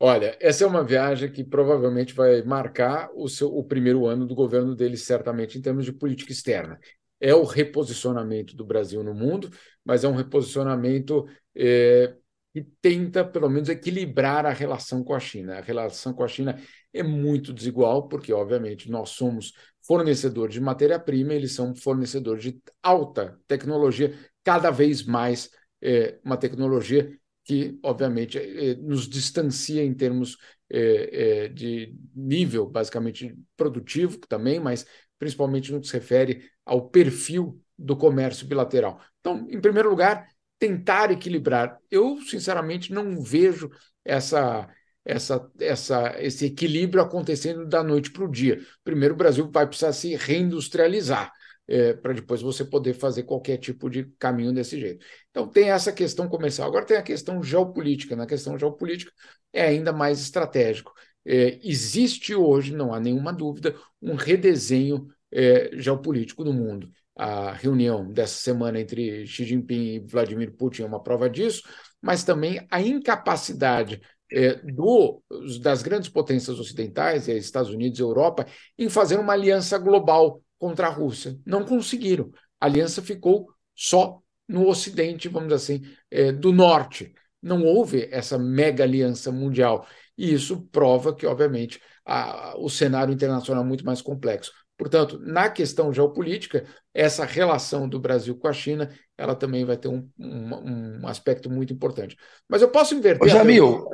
Olha, essa é uma viagem que provavelmente vai marcar o, seu, o primeiro ano do governo dele, certamente, em termos de política externa. É o reposicionamento do Brasil no mundo, mas é um reposicionamento é, que tenta, pelo menos, equilibrar a relação com a China. A relação com a China é muito desigual, porque, obviamente, nós somos fornecedores de matéria-prima, eles são fornecedores de alta tecnologia, cada vez mais é, uma tecnologia que, obviamente, é, nos distancia em termos é, é, de nível, basicamente, produtivo também, mas principalmente no que se refere ao perfil do comércio bilateral. Então, em primeiro lugar, tentar equilibrar. Eu, sinceramente, não vejo essa, essa, essa, esse equilíbrio acontecendo da noite para o dia. Primeiro, o Brasil vai precisar se reindustrializar é, para depois você poder fazer qualquer tipo de caminho desse jeito. Então tem essa questão comercial. Agora tem a questão geopolítica. Na questão geopolítica é ainda mais estratégico. É, existe hoje, não há nenhuma dúvida, um redesenho é, geopolítico no mundo. A reunião dessa semana entre Xi Jinping e Vladimir Putin é uma prova disso, mas também a incapacidade é, do, das grandes potências ocidentais, Estados Unidos e Europa, em fazer uma aliança global contra a Rússia. Não conseguiram. A aliança ficou só no Ocidente, vamos dizer assim, é, do Norte. Não houve essa mega aliança mundial. E isso prova que, obviamente, a, o cenário internacional é muito mais complexo. Portanto, na questão geopolítica, essa relação do Brasil com a China, ela também vai ter um, um, um aspecto muito importante. Mas eu posso inverter. Ô, Jamil,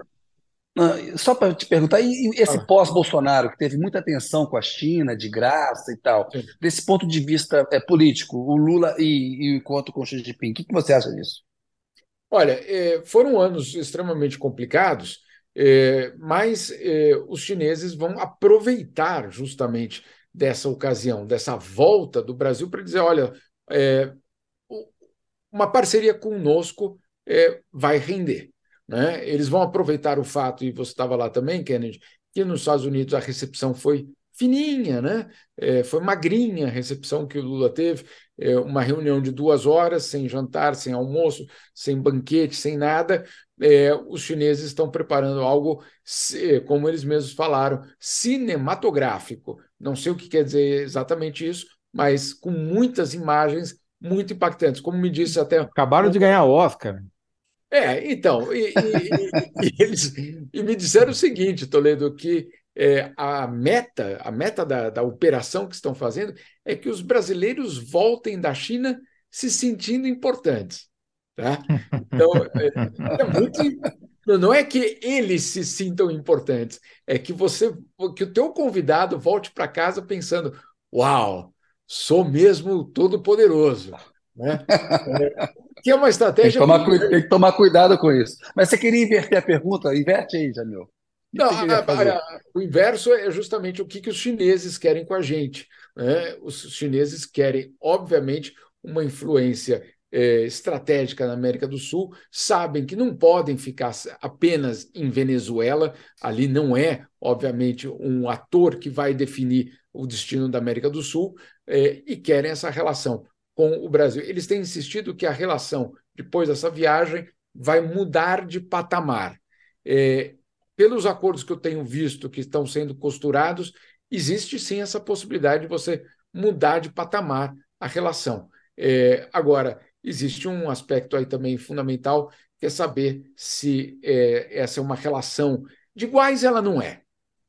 só para te perguntar, e esse ah. pós-Bolsonaro, que teve muita atenção com a China, de graça e tal, Sim. desse ponto de vista é, político, o Lula e, e o encontro com o Xi Jinping, o que, que você acha disso? Olha, é, foram anos extremamente complicados, é, mas é, os chineses vão aproveitar justamente dessa ocasião, dessa volta do Brasil, para dizer: olha, é, uma parceria conosco é, vai render. Né? Eles vão aproveitar o fato, e você estava lá também, Kennedy, que nos Estados Unidos a recepção foi fininha, né? É, foi magrinha a recepção que o Lula teve, é, uma reunião de duas horas, sem jantar, sem almoço, sem banquete, sem nada. É, os chineses estão preparando algo, como eles mesmos falaram, cinematográfico. Não sei o que quer dizer exatamente isso, mas com muitas imagens muito impactantes. Como me disse até. Acabaram de ganhar Oscar. É, então, e, e, e, eles e me disseram o seguinte, Toledo, que é, a meta, a meta da, da operação que estão fazendo é que os brasileiros voltem da China se sentindo importantes. Tá? Então, é, é muito, não é que eles se sintam importantes, é que você, que o teu convidado volte para casa pensando, uau, sou mesmo todo poderoso, né? Que é uma estratégia. Tem que, tomar, tem que, tomar, cuidado com isso. Mas você queria inverter a pergunta? Inverte aí, Jamil. Não, a, a, o inverso é justamente o que, que os chineses querem com a gente. Né? Os chineses querem, obviamente, uma influência é, estratégica na América do Sul, sabem que não podem ficar apenas em Venezuela, ali não é, obviamente, um ator que vai definir o destino da América do Sul, é, e querem essa relação com o Brasil. Eles têm insistido que a relação, depois dessa viagem, vai mudar de patamar. É, pelos acordos que eu tenho visto que estão sendo costurados, existe sim essa possibilidade de você mudar de patamar a relação. É, agora, existe um aspecto aí também fundamental, que é saber se é, essa é uma relação de iguais, ela não é.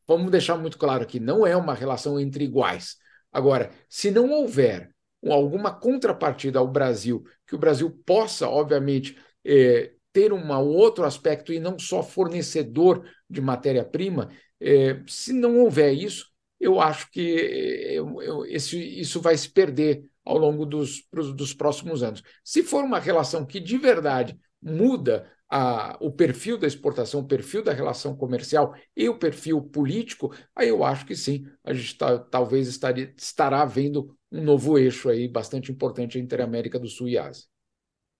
Vamos deixar muito claro aqui, não é uma relação entre iguais. Agora, se não houver alguma contrapartida ao Brasil, que o Brasil possa, obviamente, é, ter um outro aspecto e não só fornecedor de matéria-prima, é, se não houver isso, eu acho que eu, eu, esse, isso vai se perder ao longo dos, dos próximos anos. Se for uma relação que de verdade muda a, o perfil da exportação, o perfil da relação comercial e o perfil político, aí eu acho que sim, a gente tá, talvez estaria, estará vendo um novo eixo aí bastante importante entre a América do Sul e a Ásia.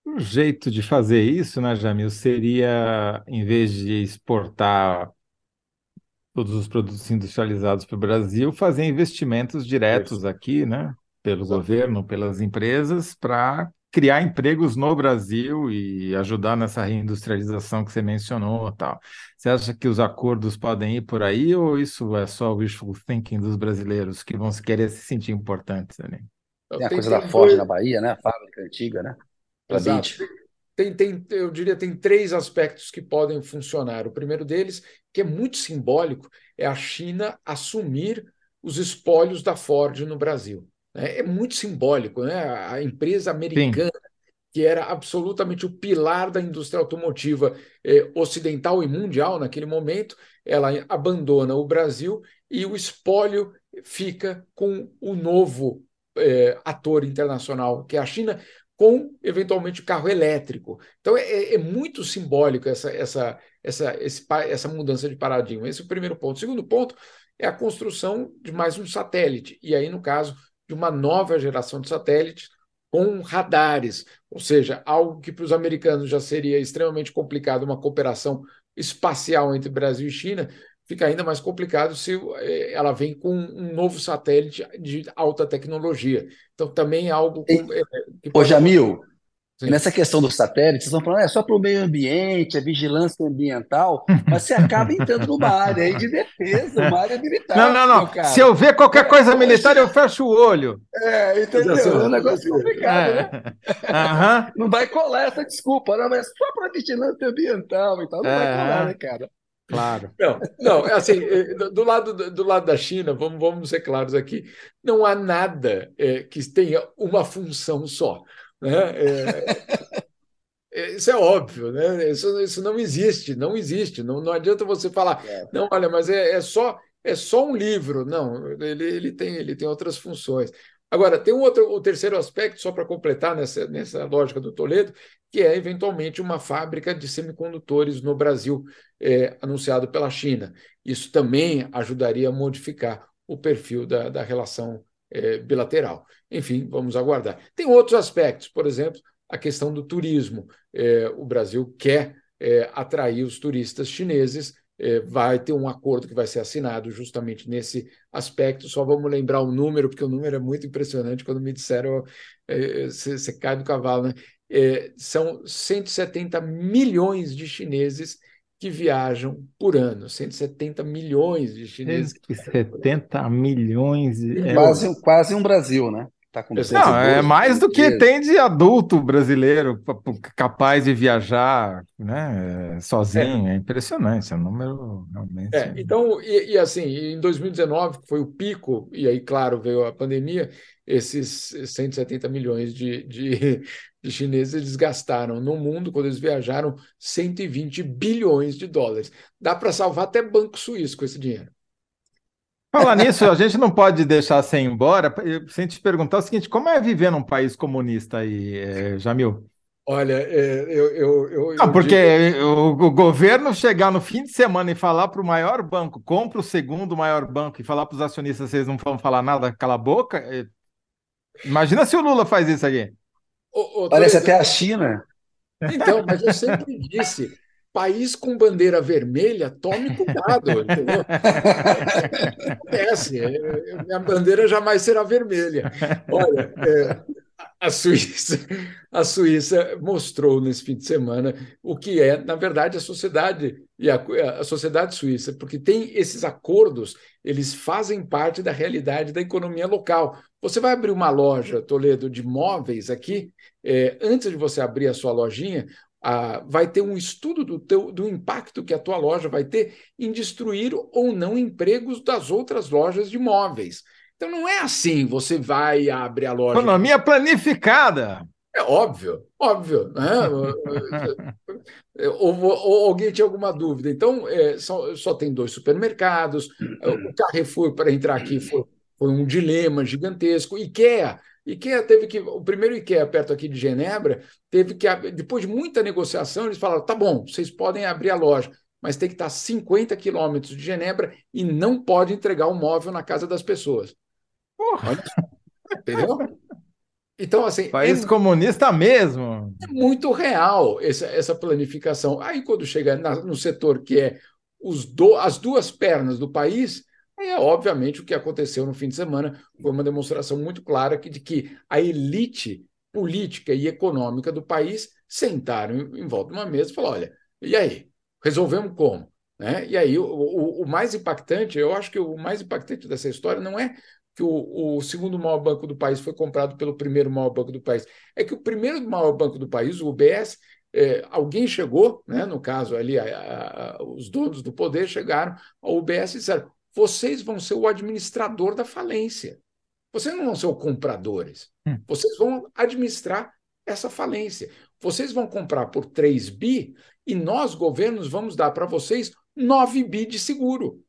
Um jeito de fazer isso, né, Jamil, seria, em vez de exportar todos os produtos industrializados para o Brasil, fazer investimentos diretos aqui, né, pelo Exato. governo, pelas empresas, para criar empregos no Brasil e ajudar nessa reindustrialização que você mencionou, tal. Você acha que os acordos podem ir por aí ou isso é só o wishful thinking dos brasileiros que vão querer se sentir importantes ali? Tem a coisa da Ford na Bahia, né? A fábrica antiga, né? Exato. Tem, tem, eu diria, tem três aspectos que podem funcionar. O primeiro deles, que é muito simbólico, é a China assumir os espólios da Ford no Brasil. É, é muito simbólico, né? A empresa americana, Sim. que era absolutamente o pilar da indústria automotiva eh, ocidental e mundial naquele momento, ela abandona o Brasil e o espólio fica com o novo eh, ator internacional, que é a China, com eventualmente o carro elétrico. Então é, é muito simbólico essa, essa, essa, esse, essa mudança de paradigma. Esse é o primeiro ponto. O segundo ponto é a construção de mais um satélite. E aí, no caso, de uma nova geração de satélites com radares, ou seja, algo que para os americanos já seria extremamente complicado, uma cooperação espacial entre Brasil e China, fica ainda mais complicado se eh, ela vem com um novo satélite de alta tecnologia. Então, também é algo. É, que Ô, Jamil, Sim. Nessa questão dos satélites, vocês estão falando, é só para o meio ambiente, a vigilância ambiental, mas você acaba entrando numa área aí de defesa, uma área militar. Não, não, não. Se eu ver qualquer coisa militar, eu fecho o olho. É, entendeu? É um negócio complicado, é. né? Uhum. Não vai colar essa desculpa, não, mas só para vigilância ambiental e tal, não é. vai colar, né, cara? Claro. Não, não, assim, eh, do lado, do lado da China, vamos, vamos ser claros aqui, não há nada é, que tenha uma função só. Né? É, é, isso é óbvio, né? Isso, isso não existe, não existe. Não, não adianta você falar, é. não, olha, mas é, é, só é só um livro. Não, ele, ele, tem, ele tem outras funções. Agora, tem um outro, o terceiro aspecto, só para completar nessa, nessa lógica do Toledo, que é eventualmente uma fábrica de semicondutores no Brasil, é, anunciado pela China. Isso também ajudaria a modificar o perfil da, da relação é, bilateral. Enfim, vamos aguardar. Tem outros aspectos, por exemplo, a questão do turismo. É, o Brasil quer é, atrair os turistas chineses, é, vai ter um acordo que vai ser assinado justamente nesse aspecto. Só vamos lembrar o número, porque o número é muito impressionante. Quando me disseram, você é, cai do cavalo, né? É, são 170 milhões de chineses que viajam por ano, 170 milhões de chineses. 170 milhões. É quase, quase um Brasil, né? Tá com Não, é mais do que tem de adulto brasileiro capaz de viajar né, sozinho. É, é impressionante, é um número realmente. É, então, e, e, assim, em 2019, que foi o pico, e aí, claro, veio a pandemia, esses 170 milhões de, de, de chineses eles gastaram no mundo, quando eles viajaram, 120 bilhões de dólares. Dá para salvar até banco suíço com esse dinheiro. Falar nisso, a gente não pode deixar sem ir embora sem te perguntar o seguinte: como é viver num país comunista aí, é, Jamil? Olha, é, eu, eu, eu, Não, porque digo... o, governo chegar no fim de semana e falar para o maior banco, compra o segundo maior banco e falar para os acionistas, vocês não vão falar nada, cala a boca. É... Imagina se o Lula faz isso aqui. Parece até a China. Então, mas eu sempre disse, país com bandeira vermelha, tome cuidado, entendeu? Acontece, é, minha bandeira jamais será vermelha. Olha, é, a Suíça, a Suíça mostrou nesse fim de semana o que é, na verdade, a sociedade e a, a sociedade suíça, porque tem esses acordos, eles fazem parte da realidade da economia local. Você vai abrir uma loja, Toledo, de móveis aqui, é, antes de você abrir a sua lojinha, ah, vai ter um estudo do, teu, do impacto que a tua loja vai ter em destruir ou não empregos das outras lojas de móveis. Então não é assim, você vai e abre a loja. Economia planificada. É óbvio, óbvio. Né? ou, ou, alguém tinha alguma dúvida. Então, é, só, só tem dois supermercados. O Carrefour, para entrar aqui, foi, foi um dilema gigantesco. IKEA IKEA teve que. O primeiro IKEA perto aqui de Genebra teve que. Depois de muita negociação, eles falaram: tá bom, vocês podem abrir a loja, mas tem que estar 50 quilômetros de Genebra e não pode entregar o móvel na casa das pessoas. Porra. Entendeu? Então, assim. País é, comunista mesmo. É muito real essa, essa planificação. Aí, quando chega na, no setor que é os do, as duas pernas do país, é obviamente o que aconteceu no fim de semana foi uma demonstração muito clara de que a elite política e econômica do país sentaram em volta de uma mesa e falaram: olha, e aí? Resolvemos como? Né? E aí, o, o, o mais impactante, eu acho que o mais impactante dessa história não é que o, o, segundo maior banco do país foi comprado pelo primeiro maior banco do país. É que o primeiro maior banco do país, o UBS, é, alguém chegou, né, no caso ali, a, a, os donos do poder chegaram ao UBS e disseram: vocês vão ser o administrador da falência. Vocês não vão ser os compradores. Hum. Vocês vão administrar essa falência. Vocês vão comprar por 3 bi e nós, governos, vamos dar para vocês 9 bi de seguro.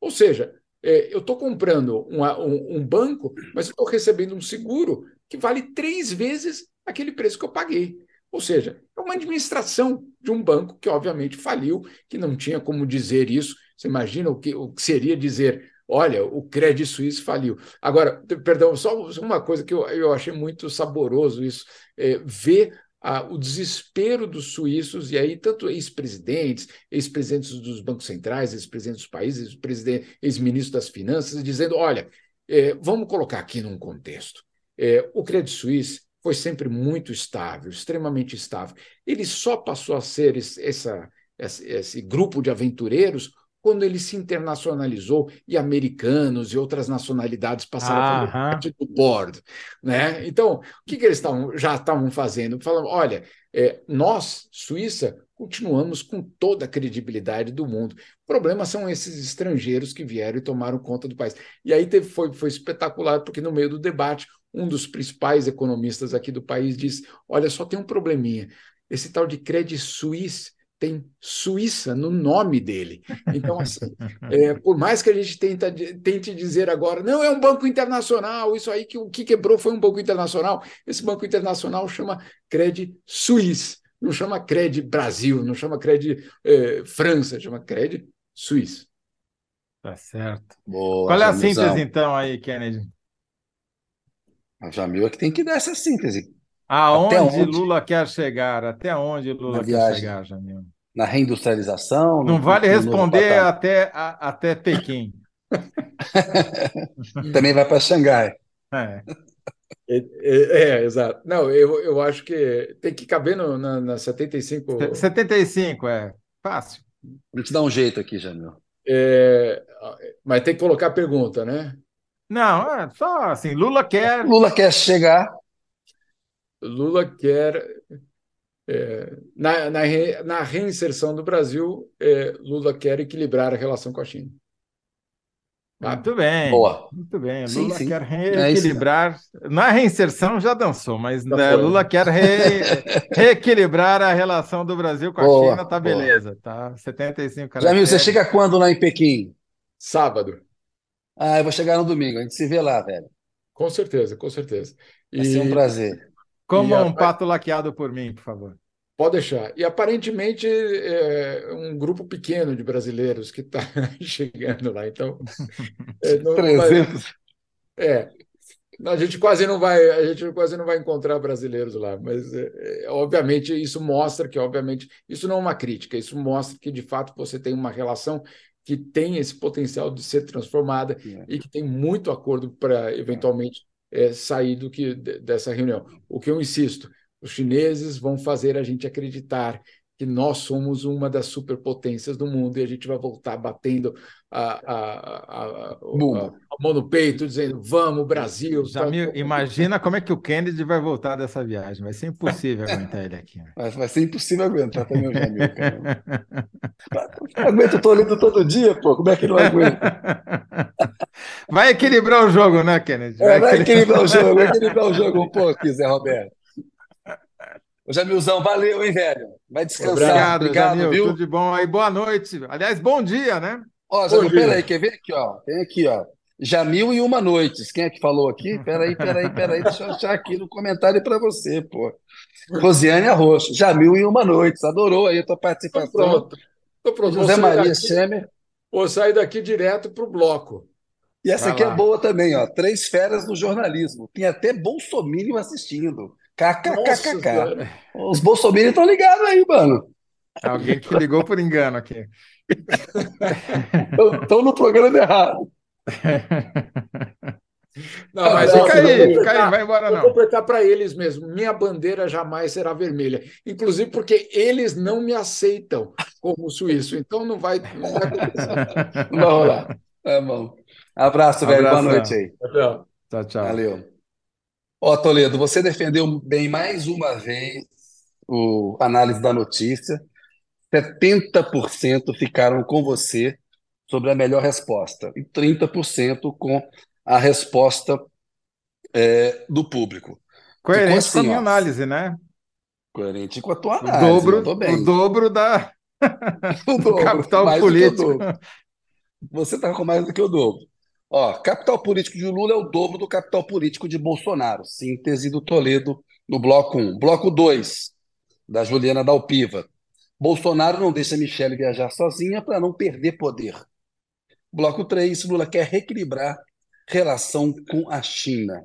Ou seja, é, eu estou comprando um, um, banco, mas estou recebendo um seguro que vale três vezes aquele preço que eu paguei. Ou seja, é uma administração de um banco que, obviamente, faliu, que não tinha como dizer isso. Você imagina o que, o que seria dizer: olha, o Credit Suisse faliu. Agora, perdão, só uma coisa que eu, eu achei muito saboroso isso, é, ver a, o desespero dos suíços, e aí tanto ex-presidentes, ex-presidentes dos bancos centrais, ex-presidentes dos países, ex-ministros das finanças, dizendo: olha, é, vamos colocar aqui num contexto. É, o Credit Suisse foi sempre muito estável, extremamente estável. Ele só passou a ser esse, essa, esse, esse grupo de aventureiros quando ele se internacionalizou e americanos e outras nacionalidades passaram a fazer parte do board. Né? Então, o que, que eles tavam, já estavam fazendo? Falando, olha, é, nós, Suíça, continuamos com toda a credibilidade do mundo. O problema são esses estrangeiros que vieram e tomaram conta do país. E aí teve, foi, foi espetacular, porque no meio do debate, um dos principais economistas aqui do país disse: olha, só tem um probleminha. Esse tal de Credit Suisse tem Suíça no nome dele. Então, assim, é, por mais que a gente tenta, tente dizer agora, não, é um banco internacional, isso aí que o que quebrou foi um banco internacional, esse banco internacional chama Credit Suisse, não chama Credit Brasil, não chama Credit é, França, chama Credit Suisse. Tá certo. Boa, Qual é a síntese, então, aí, Kennedy? A Jamil é que tem que dar essa síntese. Aonde onde? Lula quer chegar? Até onde Lula quer chegar, Jamil? Na reindustrialização? Não no, vale responder até, a, até Pequim. Também vai para Xangai. É. É, é, é, exato. Não, eu, eu acho que tem que caber no, na, na 75. 75, é. Fácil. A gente dá um jeito aqui, Jamil. É, mas tem que colocar a pergunta, né? Não, é só assim, Lula quer. Lula quer chegar Lula quer, é, na, na, na, reinserção do Brasil, é, Lula quer equilibrar a relação com a China. Tá? Muito bem. Boa. Muito bem. Sim, Lula sim. quer é reequilibrar. É na reinserção já dançou, mas já né, Lula quer re... reequilibrar a relação do Brasil com a boa, China, tá beleza. Tá 75 caracteres. Jamil, você chega quando lá em Pequim? Sábado. Ah, eu vou chegar no domingo. A gente se vê lá, velho. Com certeza, com certeza. E... Vai ser um prazer. Como um pato laqueado por mim, por favor. Pode deixar. E aparentemente é um grupo pequeno de brasileiros que está chegando lá. Então. É, 300. é. A gente quase não vai, a gente quase não vai encontrar brasileiros lá, mas é, é, obviamente isso mostra que, obviamente, isso não é uma crítica, isso mostra que de fato você tem uma relação que tem esse potencial de ser transformada é. e que tem muito acordo para eventualmente é, sair do que dessa reunião. O que eu insisto, os chineses vão fazer a gente acreditar que nós somos uma das superpotências do mundo e a gente vai voltar batendo a, a, a, a, mão no peito, dizendo vamos, Brasil. Jamil, tá... imagina como é que o Kennedy vai voltar dessa viagem. Vai ser impossível aguentar ele aqui. Vai, vai ser impossível aguentar também o Jamil. aguento, eu tô lendo todo dia, pô. Como é que não aguenta? Vai equilibrar o jogo, né, Kennedy? Vai, é, vai equilibrar o jogo, vai equilibrar o jogo um pouco, Zé Roberto. Ô, Jamilzão, valeu, hein, velho? Vai descansar. Obrigado, Obrigado Jamil, viu? Tudo de bom aí. Boa noite. Aliás, bom dia, né? Ó, Jamil, peraí, quer ver aqui, ó? Tem aqui, ó. Já mil e uma noites. Quem é que falou aqui? Peraí, peraí, peraí. Deixa eu achar aqui no comentário para você, pô. Rosiane Arroxo. Já mil e uma noites. Adorou aí a tua participação. Tô pronto. Tô pronto. José Maria Schemer. Vou sair daqui direto para o bloco. E essa Vai aqui é lá. é boa também, ó. Três feras no jornalismo. Tem até Bolsominion assistindo. KKKKK. Os Bolsominion estão ligados aí, mano. Alguém que ligou por engano aqui. Estão no programa errado. Não, mas fica aí, fica aí, vai embora não. Vou completar para eles mesmo. Minha bandeira jamais será vermelha. Inclusive porque eles não me aceitam como suíço. Então não vai, não vai vai rolar. É bom. Abraço, velho. Boa noite aí. Tchau, tchau. tchau. Valeu. Ó, Toledo, você defendeu bem mais uma vez o análise da notícia. 70% ficaram com você sobre a melhor resposta e 30% com a resposta é, do público. Coerente assim, com a minha ó, análise, né? Coerente com a tua análise. O dobro, o dobro da o dobro, capital político. Você está com mais do que o dobro. Ó, capital político de Lula é o dobro do capital político de Bolsonaro. Síntese do Toledo no bloco 1. Bloco 2, da Juliana Dalpiva. Bolsonaro não deixa Michele viajar sozinha para não perder poder. Bloco 3, Lula quer reequilibrar relação com a China.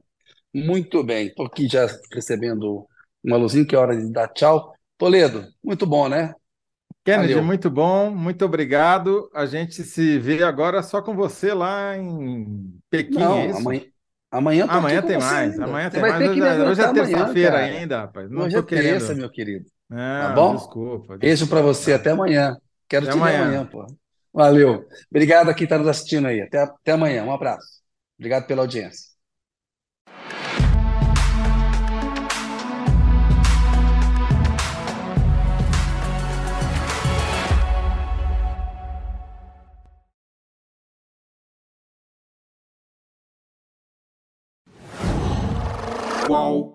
Muito bem, estou aqui já recebendo uma luzinha, que é hora de dar tchau. Toledo, muito bom, né? Kennedy, Valeu. muito bom, muito obrigado. A gente se vê agora só com você lá em Pequim, Não, é amanhã, amanhã, amanhã tem mais, ainda. amanhã tem mais. Hoje, hoje é terça-feira ainda, rapaz. Não hoje é terça, meu querido. tá bom? Desculpa. desculpa Beijo para você, até amanhã. Quero até te amanhã. ver amanhã, pô. Valeu. Obrigado a quem está nos assistindo aí. Até, até amanhã. Um abraço. Obrigado pela audiência. Qual?